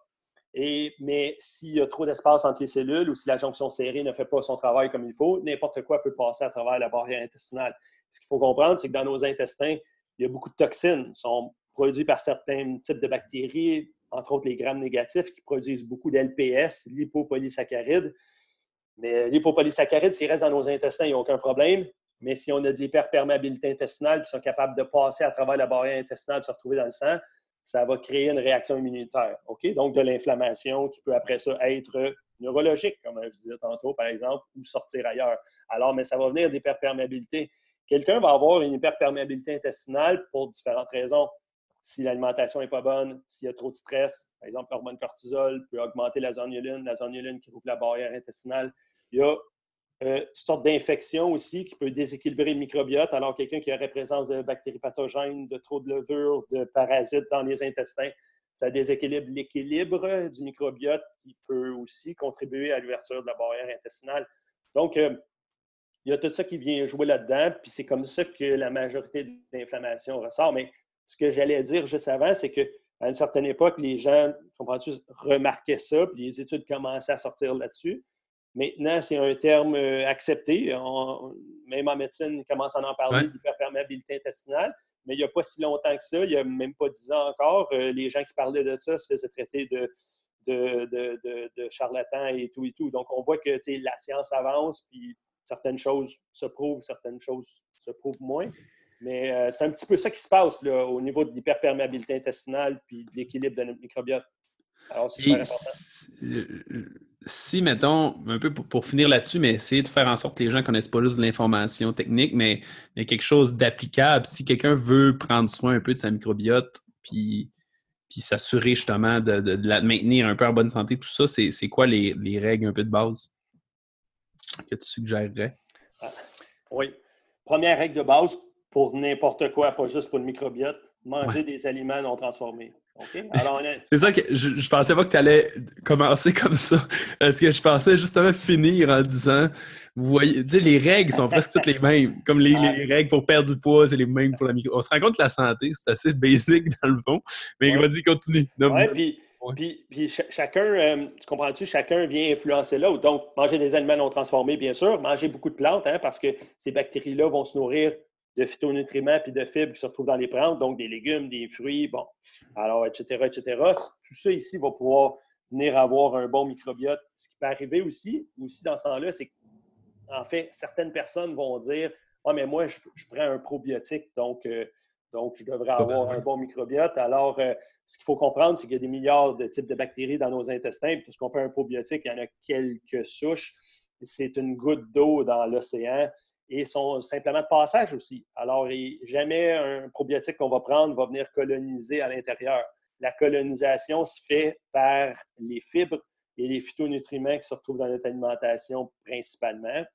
Et, mais s'il y a trop d'espace entre les cellules ou si la jonction serrée ne fait pas son travail comme il faut, n'importe quoi peut passer à travers la barrière intestinale. Ce qu'il faut comprendre, c'est que dans nos intestins, il y a beaucoup de toxines qui sont produites par certains types de bactéries, entre autres les grammes négatifs, qui produisent beaucoup d'LPS, lipopolysaccharides. Mais l'hypopolysaccharides, s'ils restent dans nos intestins, il n'y a aucun problème. Mais si on a de l'hyperperméabilité intestinale qui sont capables de passer à travers la barrière intestinale et se retrouver dans le sang, ça va créer une réaction immunitaire. OK? Donc, de l'inflammation qui peut après ça être neurologique, comme je disais tantôt, par exemple, ou sortir ailleurs. Alors, mais ça va venir d'hyperperméabilité. Quelqu'un va avoir une hyperperméabilité intestinale pour différentes raisons. Si l'alimentation n'est pas bonne, s'il y a trop de stress, par exemple, l'hormone cortisol peut augmenter la zonuline, la zonuline qui ouvre la barrière intestinale. Il y a euh, toutes sortes d'infections aussi qui peut déséquilibrer le microbiote. Alors, quelqu'un qui aurait présence de bactéries pathogènes, de trop de levure, de parasites dans les intestins, ça déséquilibre l'équilibre du microbiote qui peut aussi contribuer à l'ouverture de la barrière intestinale. Donc, euh, il y a tout ça qui vient jouer là-dedans, puis c'est comme ça que la majorité de l'inflammation ressort. Mais ce que j'allais dire juste avant, c'est qu'à une certaine époque, les gens, comprends-tu, remarquaient ça, puis les études commençaient à sortir là-dessus. Maintenant, c'est un terme euh, accepté. On- même en médecine, ils commencent à en parler Ouais. d'hyperperméabilité intestinale. Mais il n'y a pas si longtemps que ça, il n'y a même pas dix ans encore, euh, les gens qui parlaient de ça se faisaient traiter de, de, de, de- de charlatans et tout et tout. Donc, on voit que la science avance, puis certaines choses se prouvent, certaines choses se prouvent moins. Mais euh, c'est un petit peu ça qui se passe là, au niveau de l'hyperperméabilité intestinale puis de l'équilibre de notre microbiote. Alors, c'est super important. Si, mettons, un peu pour, pour finir là-dessus, mais essayer de faire en sorte que les gens ne connaissent pas juste de l'information technique, mais, mais quelque chose d'applicable. Si quelqu'un veut prendre soin un peu de sa microbiote, puis puis s'assurer justement de, la maintenir un peu en bonne santé, tout ça, c'est quoi les, règles un peu de base que tu suggérerais? Ah, oui. Première règle de base pour n'importe quoi, pas juste pour le microbiote, manger des aliments non transformés. C'est ça que je, pensais pas que tu allais commencer comme ça. Parce que je pensais justement finir en disant, vous voyez, tu sais, les règles sont presque toutes les mêmes. Comme les, règles pour perdre du poids, c'est les mêmes pour la micro. On se rend compte que la santé, c'est assez basique dans le fond. Mais vas-y, continue. Oui, puis, puis, chacun, euh, tu comprends-tu, chacun vient influencer l'autre. Donc, manger des aliments non transformés, bien sûr, manger beaucoup de plantes, hein, parce que ces bactéries-là vont se nourrir de phytonutriments puis de fibres qui se retrouvent dans les plantes, donc des légumes, des fruits, bon, alors, etc., etc. Tout ça ici va pouvoir venir avoir un bon microbiote. Ce qui peut arriver aussi, aussi dans ce temps-là, c'est qu'en fait, certaines personnes vont dire Ah, mais moi, je, prends un probiotique, donc, euh, donc je devrais avoir un bon microbiote. Alors, euh, ce qu'il faut comprendre, c'est qu'il y a des milliards de types de bactéries dans nos intestins. Puis, puisqu'on prend un probiotique, il y en a quelques souches. C'est une goutte d'eau dans l'océan et sont simplement de passage aussi. Alors, jamais un probiotique qu'on va prendre va venir coloniser à l'intérieur. La colonisation se fait par les fibres et les phytonutriments qui se retrouvent dans notre alimentation principalement.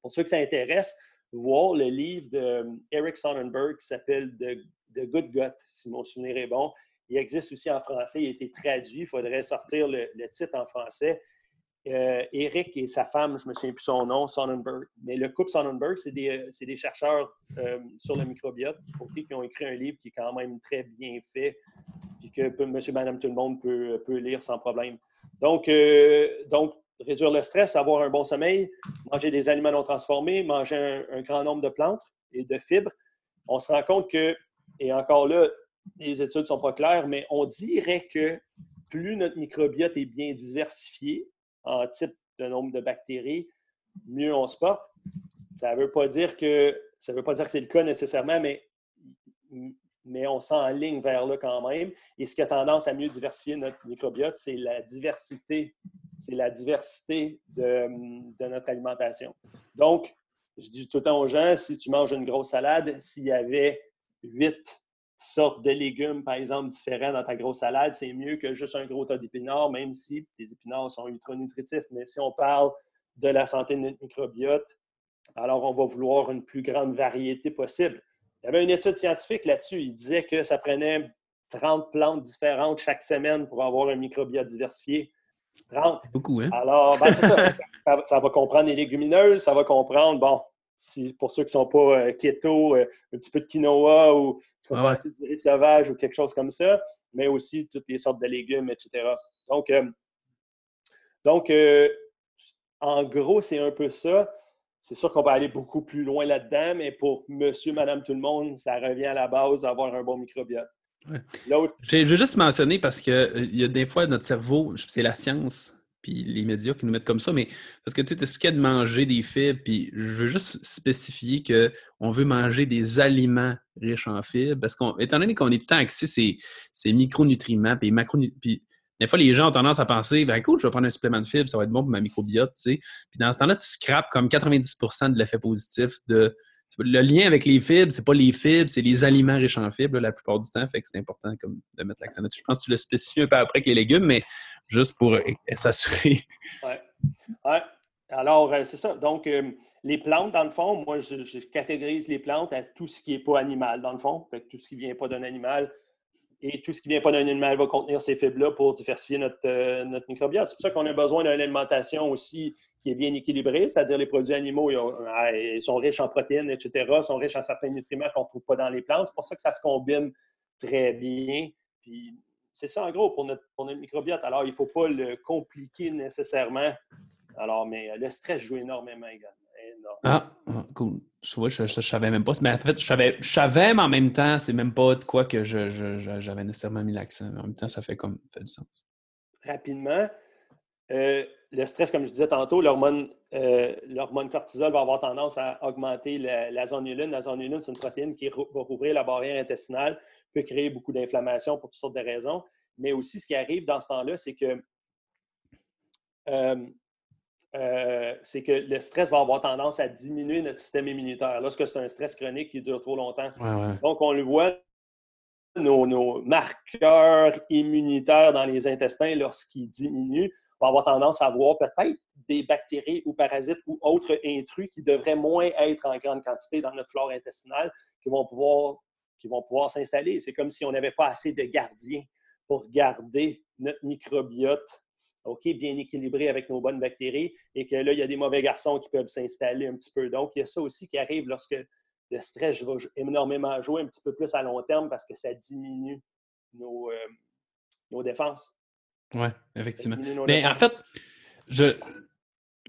Pour ceux que ça intéresse, voir le livre de Eric Sonnenberg qui s'appelle The, Good Gut, si mon souvenir est bon. Il existe aussi en français, il a été traduit. Il faudrait sortir le titre en français. Euh, Eric et sa femme, je ne me souviens plus son nom, Sonnenberg. Mais le couple Sonnenberg, c'est des, des, chercheurs euh, sur le microbiote qui ont écrit un livre qui est quand même très bien fait et que monsieur, madame, tout le monde peut, peut lire sans problème. Donc, euh, donc, réduire le stress, avoir un bon sommeil, manger des aliments non transformés, manger un, grand nombre de plantes et de fibres. On se rend compte que, et encore là, les études ne sont pas claires, mais on dirait que plus notre microbiote est bien diversifié, en type de nombre de bactéries, mieux on se porte. Ça ne veut pas dire que ça veut pas dire que c'est le cas nécessairement, mais, mais on ligne vers là quand même. Et ce qui a tendance à mieux diversifier notre microbiote, c'est la diversité. C'est la diversité de, de, notre alimentation. Donc, je dis tout le temps aux gens, si tu manges une grosse salade, s'il y avait huit sortes de légumes, par exemple, différents dans ta grosse salade, c'est mieux que juste un gros tas d'épinards, même si les épinards sont ultra nutritifs. Mais si on parle de la santé de notre microbiote, alors on va vouloir une plus grande variété possible. Il y avait une étude scientifique là-dessus. Il disait que ça prenait 30 plantes différentes chaque semaine pour avoir un microbiote diversifié. 30. Beaucoup, hein? Alors, ben, ça, ça, va comprendre les légumineuses, ça va comprendre, bon, pour ceux qui ne sont pas euh, keto, euh, un petit peu de quinoa ou du riz sauvage ou quelque chose comme ça, mais aussi toutes les sortes de légumes, etc. Donc, euh, donc en gros, c'est un peu ça. C'est sûr qu'on va aller beaucoup plus loin là-dedans, mais pour monsieur, madame, tout le monde, ça revient à la base d'avoir un bon microbiote. Je vais juste mentionner parce qu'il y a des fois, notre cerveau, c'est la science, les médias qui nous mettent comme ça, mais parce que tu expliquais de manger des fibres, puis je veux juste spécifier qu'on veut manger des aliments riches en fibres, parce qu'étant donné qu'on est tout le temps axé ces, micronutriments, puis des fois, les gens ont tendance à penser, ben écoute, je vais prendre un supplément de fibres, ça va être bon pour ma microbiote, tu sais. Puis dans ce temps-là, tu scrapes comme 90% de l'effet positif de. Le lien avec les fibres, c'est pas les fibres, c'est les aliments riches en fibres la plupart du temps. Fait que c'est important comme, de mettre l'accent là-dessus. Je pense que tu le spécifies un peu après avec les légumes, mais juste pour euh, s'assurer. Oui. Ouais. Alors, euh, c'est ça. Donc, euh, les plantes, dans le fond, moi, je, catégorise les plantes à tout ce qui n'est pas animal, dans le fond. Fait que tout ce qui ne vient pas d'un animal et tout ce qui ne vient pas d'un animal va contenir ces fibres-là pour diversifier notre, notre microbiote. C'est pour ça qu'on a besoin d'une alimentation aussi qui est bien équilibrée, c'est-à-dire les produits animaux ils, sont riches en protéines, etc., sont riches en certains nutriments qu'on ne trouve pas dans les plantes. C'est pour ça que ça se combine très bien. Puis c'est ça en gros pour notre, microbiote. Alors, il ne faut pas le compliquer nécessairement. Alors, mais le stress joue énormément également. Ah, ah, cool. Je vois, je, ne savais même pas. Mais en fait, je savais, je savais, mais en même temps, c'est même pas de quoi que j'avais nécessairement mis l'accent. En même temps, ça fait comme fait du sens. Rapidement, euh, le stress, comme je disais tantôt, l'hormone euh, cortisol va avoir tendance à augmenter la, la zone. La zone uline, c'est une protéine qui va rouvrir la barrière intestinale peut créer beaucoup d'inflammation pour toutes sortes de raisons. Mais aussi, ce qui arrive dans ce temps-là, c'est que, euh, euh, que le stress va avoir tendance à diminuer notre système immunitaire lorsque c'est un stress chronique qui dure trop longtemps. Donc, on le voit nos, marqueurs immunitaires dans les intestins, lorsqu'ils diminuent, on va avoir tendance à avoir peut-être des bactéries ou parasites ou autres intrus qui devraient moins être en grande quantité dans notre flore intestinale, qui vont pouvoir, qui vont pouvoir s'installer. C'est comme si on n'avait pas assez de gardiens pour garder notre microbiote OK, bien équilibré avec nos bonnes bactéries, et que là, il y a des mauvais garçons qui peuvent s'installer un petit peu. Donc, il y a ça aussi qui arrive lorsque le stress va énormément jouer un petit peu plus à long terme parce que ça diminue nos, euh, nos défenses. Oui, effectivement. Mais en fait, je,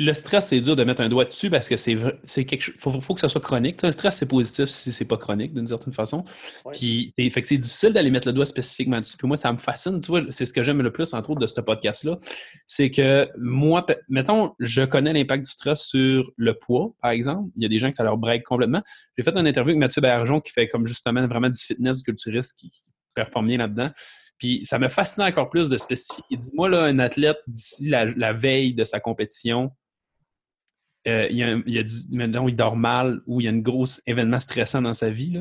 le stress, c'est dur de mettre un doigt dessus parce que c'est c'est quelque chose. Faut, faut que ça soit chronique. Un stress, c'est positif si c'est pas chronique d'une certaine façon. Puis, fait c'est difficile d'aller mettre le doigt spécifiquement dessus. Puis moi, ça me fascine. Tu vois, c'est ce que j'aime le plus, entre autres, de ce podcast-là. C'est que moi, mettons, je connais l'impact du stress sur le poids, par exemple. Il y a des gens que ça leur break complètement. J'ai fait une interview avec Mathieu Bergeron qui fait comme justement vraiment du fitness culturiste qui, qui performe bien là-dedans. Puis ça me fascine encore plus de spécifier. Il dit, moi, là, un athlète, d'ici la veille de sa compétition, euh, il, y a, il, y a du, maintenant, il dort mal ou il y a un gros événement stressant dans sa vie,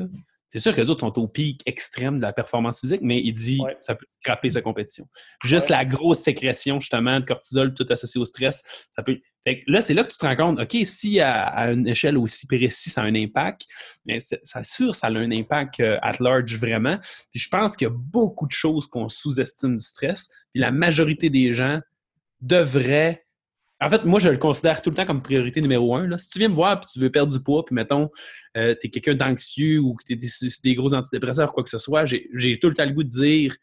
c'est sûr que les autres sont au pic extrême de la performance physique, mais il dit que ça peut scraper sa compétition. Juste la grosse sécrétion, justement, de cortisol, tout associé au stress, ça peut. là, c'est là que tu te rends compte, OK, si à, une échelle aussi précise, ça a un impact, mais c'est sûr, ça a un impact euh, at large vraiment. Puis je pense qu'il y a beaucoup de choses qu'on sous-estime du stress. Puis la majorité des gens devraient en fait, moi, je le considère tout le temps comme priorité numéro un. Là. Si tu viens me voir et tu veux perdre du poids, puis mettons, euh, tu es quelqu'un d'anxieux ou que tu es des, gros antidépresseurs ou quoi que ce soit, j'ai tout le temps le goût de dire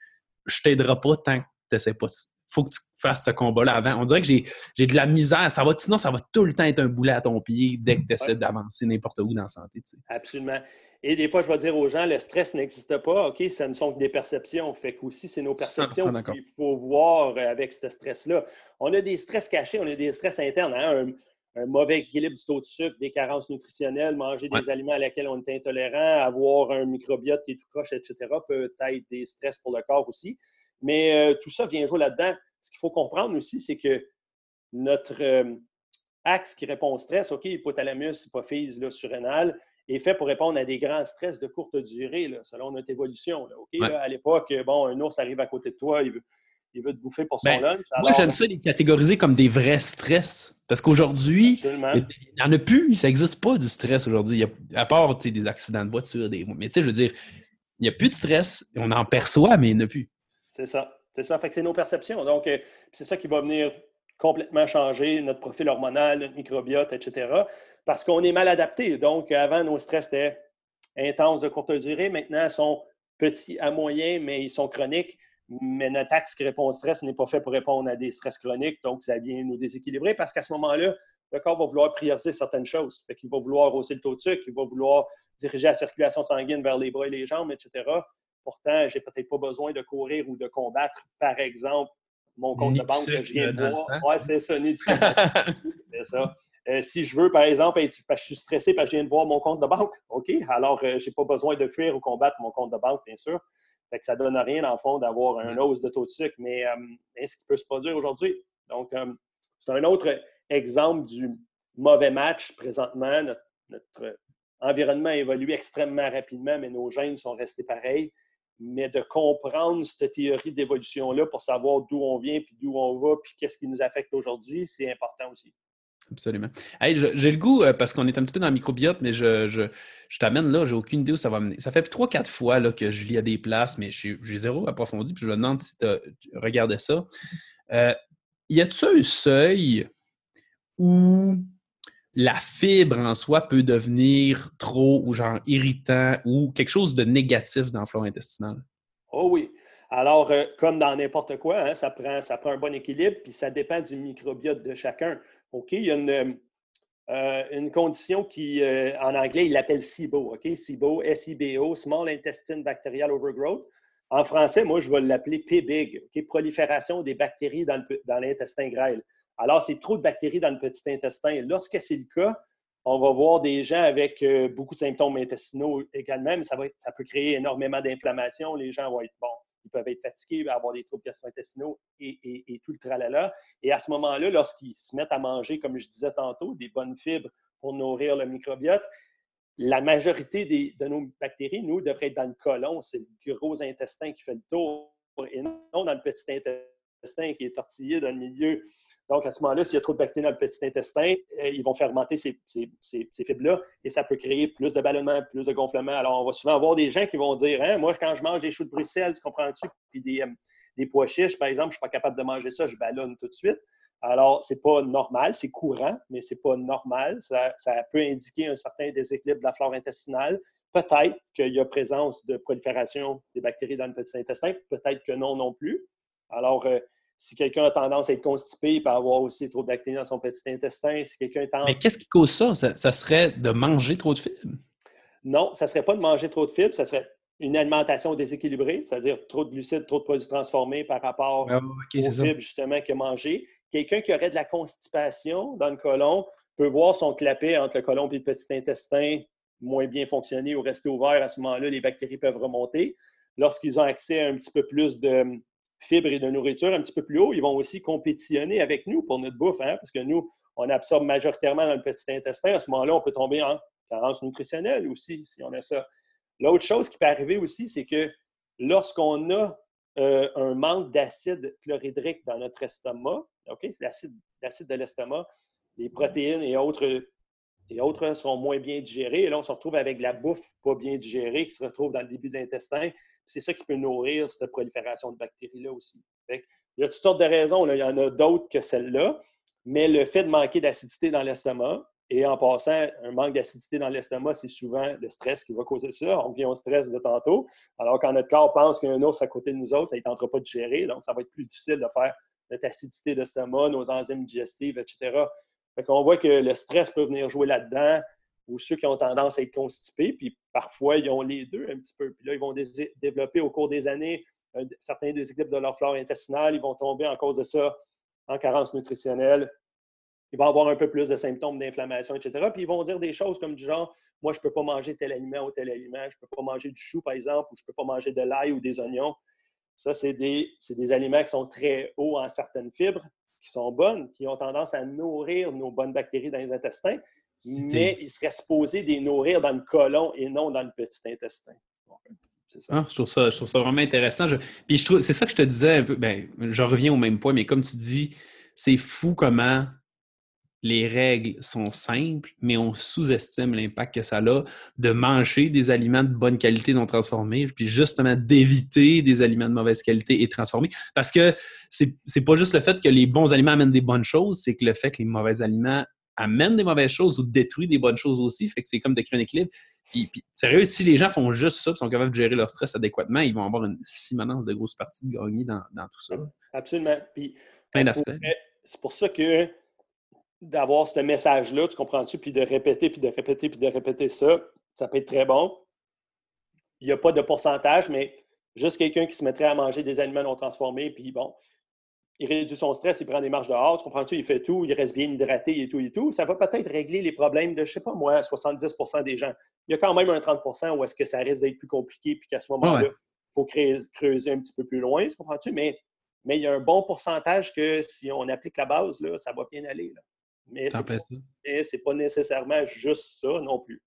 je t'aiderai pas tant que tu n'essaies pas. faut que tu fasses ce combat-là avant. On dirait que j'ai de la misère. Ça va, sinon, ça va tout le temps être un boulet à ton pied dès que tu essaies d'avancer n'importe où dans la santé. Absolument. Et des fois, je vais dire aux gens, le stress n'existe pas. OK, ce ne sont que des perceptions. Fait qu'aussi, c'est nos perceptions qu'il faut voir avec ce stress-là. On a des stress cachés, on a des stress internes. Hein. Un, mauvais équilibre du taux de sucre, des carences nutritionnelles, manger des aliments à laquelle on est intolérant, avoir un microbiote qui est tout croche, etc., peut être des stress pour le corps aussi. Mais euh, tout ça vient jouer là-dedans. Ce qu'il faut comprendre aussi, c'est que notre euh, axe qui répond au stress, OK, hypothalamus, hypophyse, là, surrénal, est fait pour répondre à des grands stress de courte durée, selon notre évolution. à l'époque, bon, un ours arrive à côté de toi, il veut, il veut te bouffer pour son ben, lunch. Moi, j'aime ça les catégoriser comme des vrais stress. Parce qu'aujourd'hui, il n'y en a plus, ça n'existe pas du stress aujourd'hui. À part des accidents de voiture, des... mais tu sais, je veux dire, il n'y a plus de stress, on en perçoit, mais il n'y en a plus. C'est ça. C'est ça. Fait que c'est nos perceptions. Donc, euh, c'est ça qui va venir complètement changer notre profil hormonal, notre microbiote, etc parce qu'on est mal adapté. Donc, avant, nos stress étaient intenses de courte durée. Maintenant, ils sont petits à moyen, mais ils sont chroniques. Mais notre axe qui répond au stress n'est pas fait pour répondre à des stress chroniques. Donc, ça vient nous déséquilibrer parce qu'à ce moment-là, le corps va vouloir prioriser certaines choses. Fait qu'il va vouloir hausser le taux de sucre, il va vouloir diriger la circulation sanguine vers les bras et les jambes, etc. Pourtant, j'ai peut-être pas besoin de courir ou de combattre, par exemple, mon compte de banque que je viens de voir. Oui, c'est ça, c'est ça. Euh, si je veux, par exemple, parce que je suis stressé parce que je viens de voir mon compte de banque, OK, alors euh, je n'ai pas besoin de fuir ou combattre mon compte de banque, bien sûr. Fait que ça ne donne rien, dans le fond, d'avoir un hausse de taux de sucre, mais euh, ce qui peut se produire aujourd'hui? Donc, c'est un autre exemple du mauvais match présentement. Notre, environnement a évolué extrêmement rapidement, mais nos gènes sont restés pareils. Mais de comprendre cette théorie d'évolution-là pour savoir d'où on vient, puis d'où on va, puis qu'est-ce qui nous affecte aujourd'hui, c'est important aussi. Absolument. j'ai le goût, euh, parce qu'on est un petit peu dans le microbiote, mais je, je, je t'amène là, j'ai aucune idée où ça va mener. Ça fait trois, quatre fois là, que je vis à des places, mais j'ai zéro approfondi, puis je me demande si tu regardé ça. Euh, y a-t-il un seuil où la fibre en soi peut devenir trop ou genre irritant ou quelque chose de négatif dans le flore intestinal? Oh oui. Alors, euh, comme dans n'importe quoi, hein, ça, prend, ça prend un bon équilibre, puis ça dépend du microbiote de chacun. OK? Il y a une, euh, condition qui, euh, en anglais, il l'appelle SIBO. OK? SIBO, S-I-B-O, Small Intestine Bacterial Overgrowth. En français, moi, je vais l'appeler PBIG, OK? prolifération des bactéries dans l'intestin grêle. Alors, c'est trop de bactéries dans le petit intestin. Lorsque c'est le cas, on va voir des gens avec euh, beaucoup de symptômes intestinaux également, mais ça, va ça peut créer énormément d'inflammation. Les gens vont être, bon, ils peuvent être fatigués, avoir des troubles gastro-intestinaux et, tout le tralala. Et à ce moment-là, lorsqu'ils se mettent à manger, comme je disais tantôt, des bonnes fibres pour nourrir le microbiote, la majorité de nos bactéries, nous, devraient être dans le côlon. C'est le gros intestin qui fait le tour et non dans le petit intestin qui est tortillé dans le milieu. Donc, à ce moment-là, s'il y a trop de bactéries dans le petit intestin, euh, ils vont fermenter ces, ces, fibres-là et ça peut créer plus de ballonnement, plus de gonflement. Alors, on va souvent avoir des gens qui vont dire hein, Moi, quand je mange des choux de Bruxelles, tu comprends-tu Puis des, euh, des pois chiches, par exemple, je ne suis pas capable de manger ça, je ballonne tout de suite. Alors, ce n'est pas normal, c'est courant, mais ce n'est pas normal. Ça, peut indiquer un certain déséquilibre de la flore intestinale. Peut-être qu'il y a présence de prolifération des bactéries dans le petit intestin, peut-être que non non plus. Alors, euh, si quelqu'un a tendance à être constipé, il peut avoir aussi trop de bactéries dans son petit intestin. Si quelqu'un Mais qu'est-ce qui cause ça? ça? serait de manger trop de fibres? Non, ça ne serait pas de manger trop de fibres, ça serait une alimentation déséquilibrée, c'est-à-dire trop de glucides, trop de produits transformés par rapport ah, aux fibres justement que manger. Quelqu'un qui aurait de la constipation dans le côlon peut voir son clapet entre le côlon et le petit intestin moins bien fonctionner ou rester ouvert. À ce moment-là, les bactéries peuvent remonter. Lorsqu'ils ont accès à un petit peu plus de fibres et de nourriture un petit peu plus haut, ils vont aussi compétitionner avec nous pour notre bouffe, hein, parce que nous, on absorbe majoritairement dans le petit intestin. À ce moment-là, on peut tomber en carence nutritionnelle aussi, si on a ça. L'autre chose qui peut arriver aussi, c'est que lorsqu'on a euh, un manque d'acide chlorhydrique dans notre estomac, OK, c'est l'acide de l'estomac, les protéines et autres, et autres sont moins bien digérées. Et là, on se retrouve avec la bouffe pas bien digérée qui se retrouve dans le début de l'intestin. C'est ça qui peut nourrir cette prolifération de bactéries-là aussi. il y a toutes sortes de raisons. Il y en a d'autres que celle-là. Mais le fait de manquer d'acidité dans l'estomac, et en passant, un manque d'acidité dans l'estomac, c'est souvent le stress qui va causer ça. On vient au stress de tantôt. Alors, quand notre corps pense qu'il y a un ours à côté de nous autres, ça ne tentera pas de gérer. Donc, ça va être plus difficile de faire notre acidité d'estomac, nos enzymes digestives, etc. Fait qu'on voit que le stress peut venir jouer là-dedans, ou ceux qui ont tendance à être constipés, puis parfois, ils ont les deux un petit peu. Puis là, ils vont développer au cours des années certains déséquilibres de leur flore intestinale. Ils vont tomber en cause de ça en carence nutritionnelle, il va avoir un peu plus de symptômes d'inflammation, etc. Puis ils vont dire des choses comme du genre Moi, je ne peux pas manger tel aliment ou tel aliment, je ne peux pas manger du chou, par exemple, ou je ne peux pas manger de l'ail ou des oignons. Ça, c'est des, des, aliments qui sont très hauts en certaines fibres, qui sont bonnes, qui ont tendance à nourrir nos bonnes bactéries dans les intestins, mais ils seraient supposés les nourrir dans le côlon et non dans le petit intestin. Ça. Ah, je, trouve ça, je, trouve ça, vraiment intéressant. Puis je trouve, c'est ça que je te disais un peu. Ben, je reviens au même point, mais comme tu dis, c'est fou comment les règles sont simples, mais on sous-estime l'impact que ça a de manger des aliments de bonne qualité non transformés, puis justement d'éviter des aliments de mauvaise qualité et transformés. Parce que c'est pas juste le fait que les bons aliments amènent des bonnes choses, c'est que le fait que les mauvais aliments amènent des mauvaises choses ou détruisent des bonnes choses aussi, fait que c'est comme de créer un équilibre. Puis, sérieux, si les gens font juste ça, sont capables de gérer leur stress adéquatement, ils vont avoir une simulance de grosses parties de gagner dans, tout ça. Absolument. Puis, Plein d'aspects. C'est pour ça que d'avoir ce message-là, tu comprends-tu, puis de répéter, puis de répéter, puis de répéter ça, ça peut être très bon. Il n'y a pas de pourcentage, mais juste quelqu'un qui se mettrait à manger des aliments non transformés, puis bon, il réduit son stress, il prend des marches dehors, tu comprends-tu, il fait tout, il reste bien hydraté et tout et tout. Ça va peut-être régler les problèmes de, je ne sais pas moi, 70% des gens. Il y a quand même un 30% où est-ce que ça risque d'être plus compliqué, puis qu'à ce moment-là, il faut creuser, un petit peu plus loin, tu comprends-tu? Mais, mais il y a un bon pourcentage que si on applique la base, là, ça va bien aller. Là. Mais ce n'est pas, nécessairement juste ça non plus.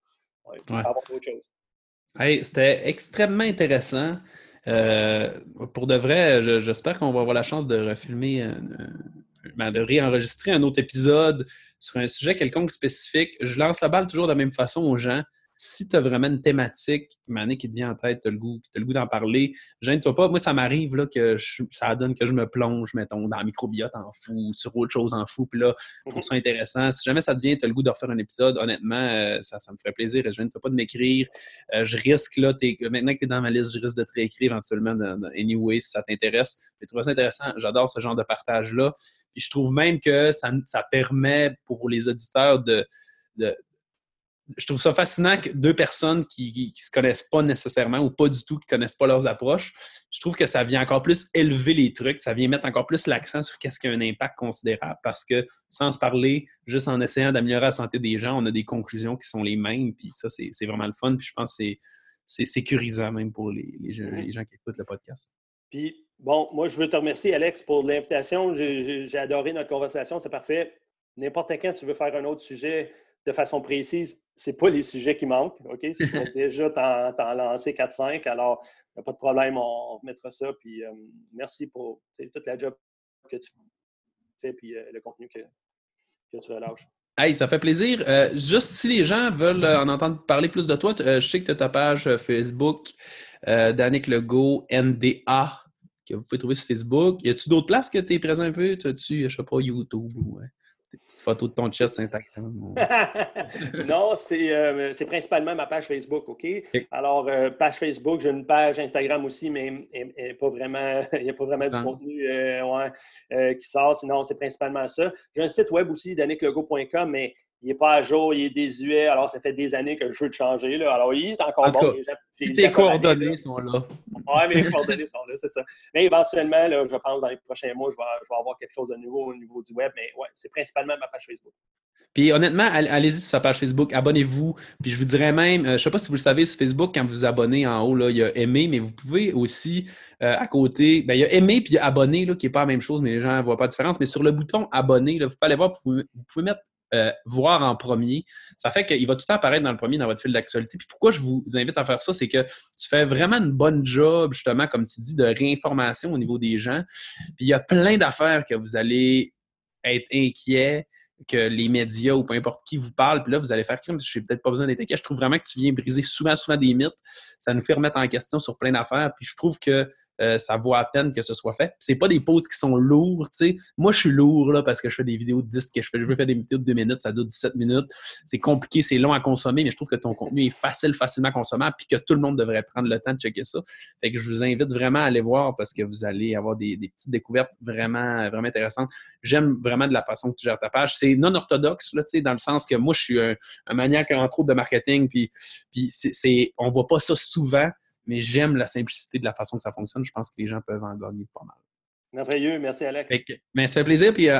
il faut avoir autre chose. C'était extrêmement intéressant. Euh, pour de vrai, j'espère qu'on va avoir la chance de refilmer, ben, de réenregistrer un autre épisode sur un sujet quelconque spécifique. Je lance la balle toujours de la même façon aux gens si tu as vraiment une thématique, qui te vient en tête, tu as le goût, goût d'en parler, gêne-toi pas. Moi, ça m'arrive là, que ça donne que je me plonge, mettons, dans la microbiote en fou, sur autre chose en fou, puis là, je trouve ça intéressant. Si jamais ça te vient, tu as le goût de refaire un épisode, honnêtement, euh, ça, me ferait plaisir. Je gêne-toi pas de m'écrire. Euh, je risque, là, maintenant que tu es dans ma liste, je risque de te réécrire éventuellement anyway si ça t'intéresse. J'ai trouvé ça intéressant. J'adore ce genre de partage-là. Puis je trouve même que ça, permet pour les auditeurs de, je trouve ça fascinant que deux personnes qui ne se connaissent pas nécessairement ou pas du tout, qui ne connaissent pas leurs approches, je trouve que ça vient encore plus élever les trucs, ça vient mettre encore plus l'accent sur qu'est-ce qui a un impact considérable parce que sans se parler, juste en essayant d'améliorer la santé des gens, on a des conclusions qui sont les mêmes, puis ça, c'est vraiment le fun, puis je pense que c'est sécurisant même pour les, les, gens qui écoutent le podcast. Puis, bon, moi, je veux te remercier, Alex, pour l'invitation. J'ai adoré notre conversation, c'est parfait. N'importe quand tu veux faire un autre sujet, de façon précise, ce pas les sujets qui manquent. OK? Si tu as déjà t'en lancer 4-5, alors il n'y a pas de problème, on, remettra ça. Puis euh, merci pour toute la job que tu fais puis euh, le contenu que, que tu relâches. Hey, ça fait plaisir. Euh, juste si les gens veulent en entendre parler plus de toi, je sais que tu as ta page Facebook, Danick Legault, NDA, que vous pouvez trouver sur Facebook. Y a-tu d'autres places que tu es présent un peu? As-tu, je sais pas, YouTube? Ouais des petites photos de ton chest Instagram? non, euh, c'est principalement ma page Facebook, OK? Alors, euh, page Facebook, j'ai une page Instagram aussi, mais il n'y a pas vraiment du contenu euh, qui sort. Sinon, c'est principalement ça. J'ai un site web aussi, daniclogo.com, mais il n'est pas à jour, il est désuet. Alors, ça fait des années que je veux le changer. Là. Alors, il est encore bon. tes coordonnées sont là. Oui, mes coordonnées sont là, c'est ça. Mais éventuellement, là, je pense dans les prochains mois, je vais, je vais avoir quelque chose de nouveau au niveau du web. Mais ouais, c'est principalement ma page Facebook. Puis honnêtement, allez-y sur sa page Facebook, abonnez-vous. Puis je vous dirais même, euh, je ne sais pas si vous le savez, sur Facebook, quand vous vous abonnez en haut, là, il y a aimer, mais vous pouvez aussi euh, à côté, ben, il y a aimer puis il y a abonner, là, qui n'est pas la même chose, mais les gens ne voient pas la différence. Mais sur le bouton abonner, là, vous pouvez aller voir, vous pouvez mettre euh, voir en premier. Ça fait qu'il va tout le temps apparaître dans le premier dans votre fil d'actualité. Puis pourquoi je vous invite à faire ça, c'est que tu fais vraiment une bonne job, justement, comme tu dis, de réinformation au niveau des gens. Puis il y a plein d'affaires que vous allez être inquiet que les médias ou peu importe qui vous parle, puis là, vous allez faire crime, je n'ai peut-être pas besoin d'être. Je trouve vraiment que tu viens briser souvent, souvent des mythes. Ça nous fait remettre en question sur plein d'affaires. Puis je trouve que euh, ça vaut à peine que ce soit fait. C'est pas des pauses qui sont lourdes, tu sais. Moi, je suis lourd là, parce que je fais des vidéos de 10, que je, fais, je veux faire des vidéos de 2 minutes, ça dure 17 minutes. C'est compliqué, c'est long à consommer, mais je trouve que ton contenu est facile, facilement consommable, puis que tout le monde devrait prendre le temps de checker ça. Fait que je vous invite vraiment à aller voir parce que vous allez avoir des, petites découvertes vraiment, vraiment intéressantes. J'aime vraiment de la façon que tu gères ta page. C'est non orthodoxe, là, tu sais, dans le sens que moi, je suis un, maniaque, entre autres, de marketing, puis, puis c'est, on voit pas ça souvent mais j'aime la simplicité de la façon que ça fonctionne. Je pense que les gens peuvent en gagner pas mal. Merveilleux. Merci, Alex. mais ça fait plaisir. Puis, euh,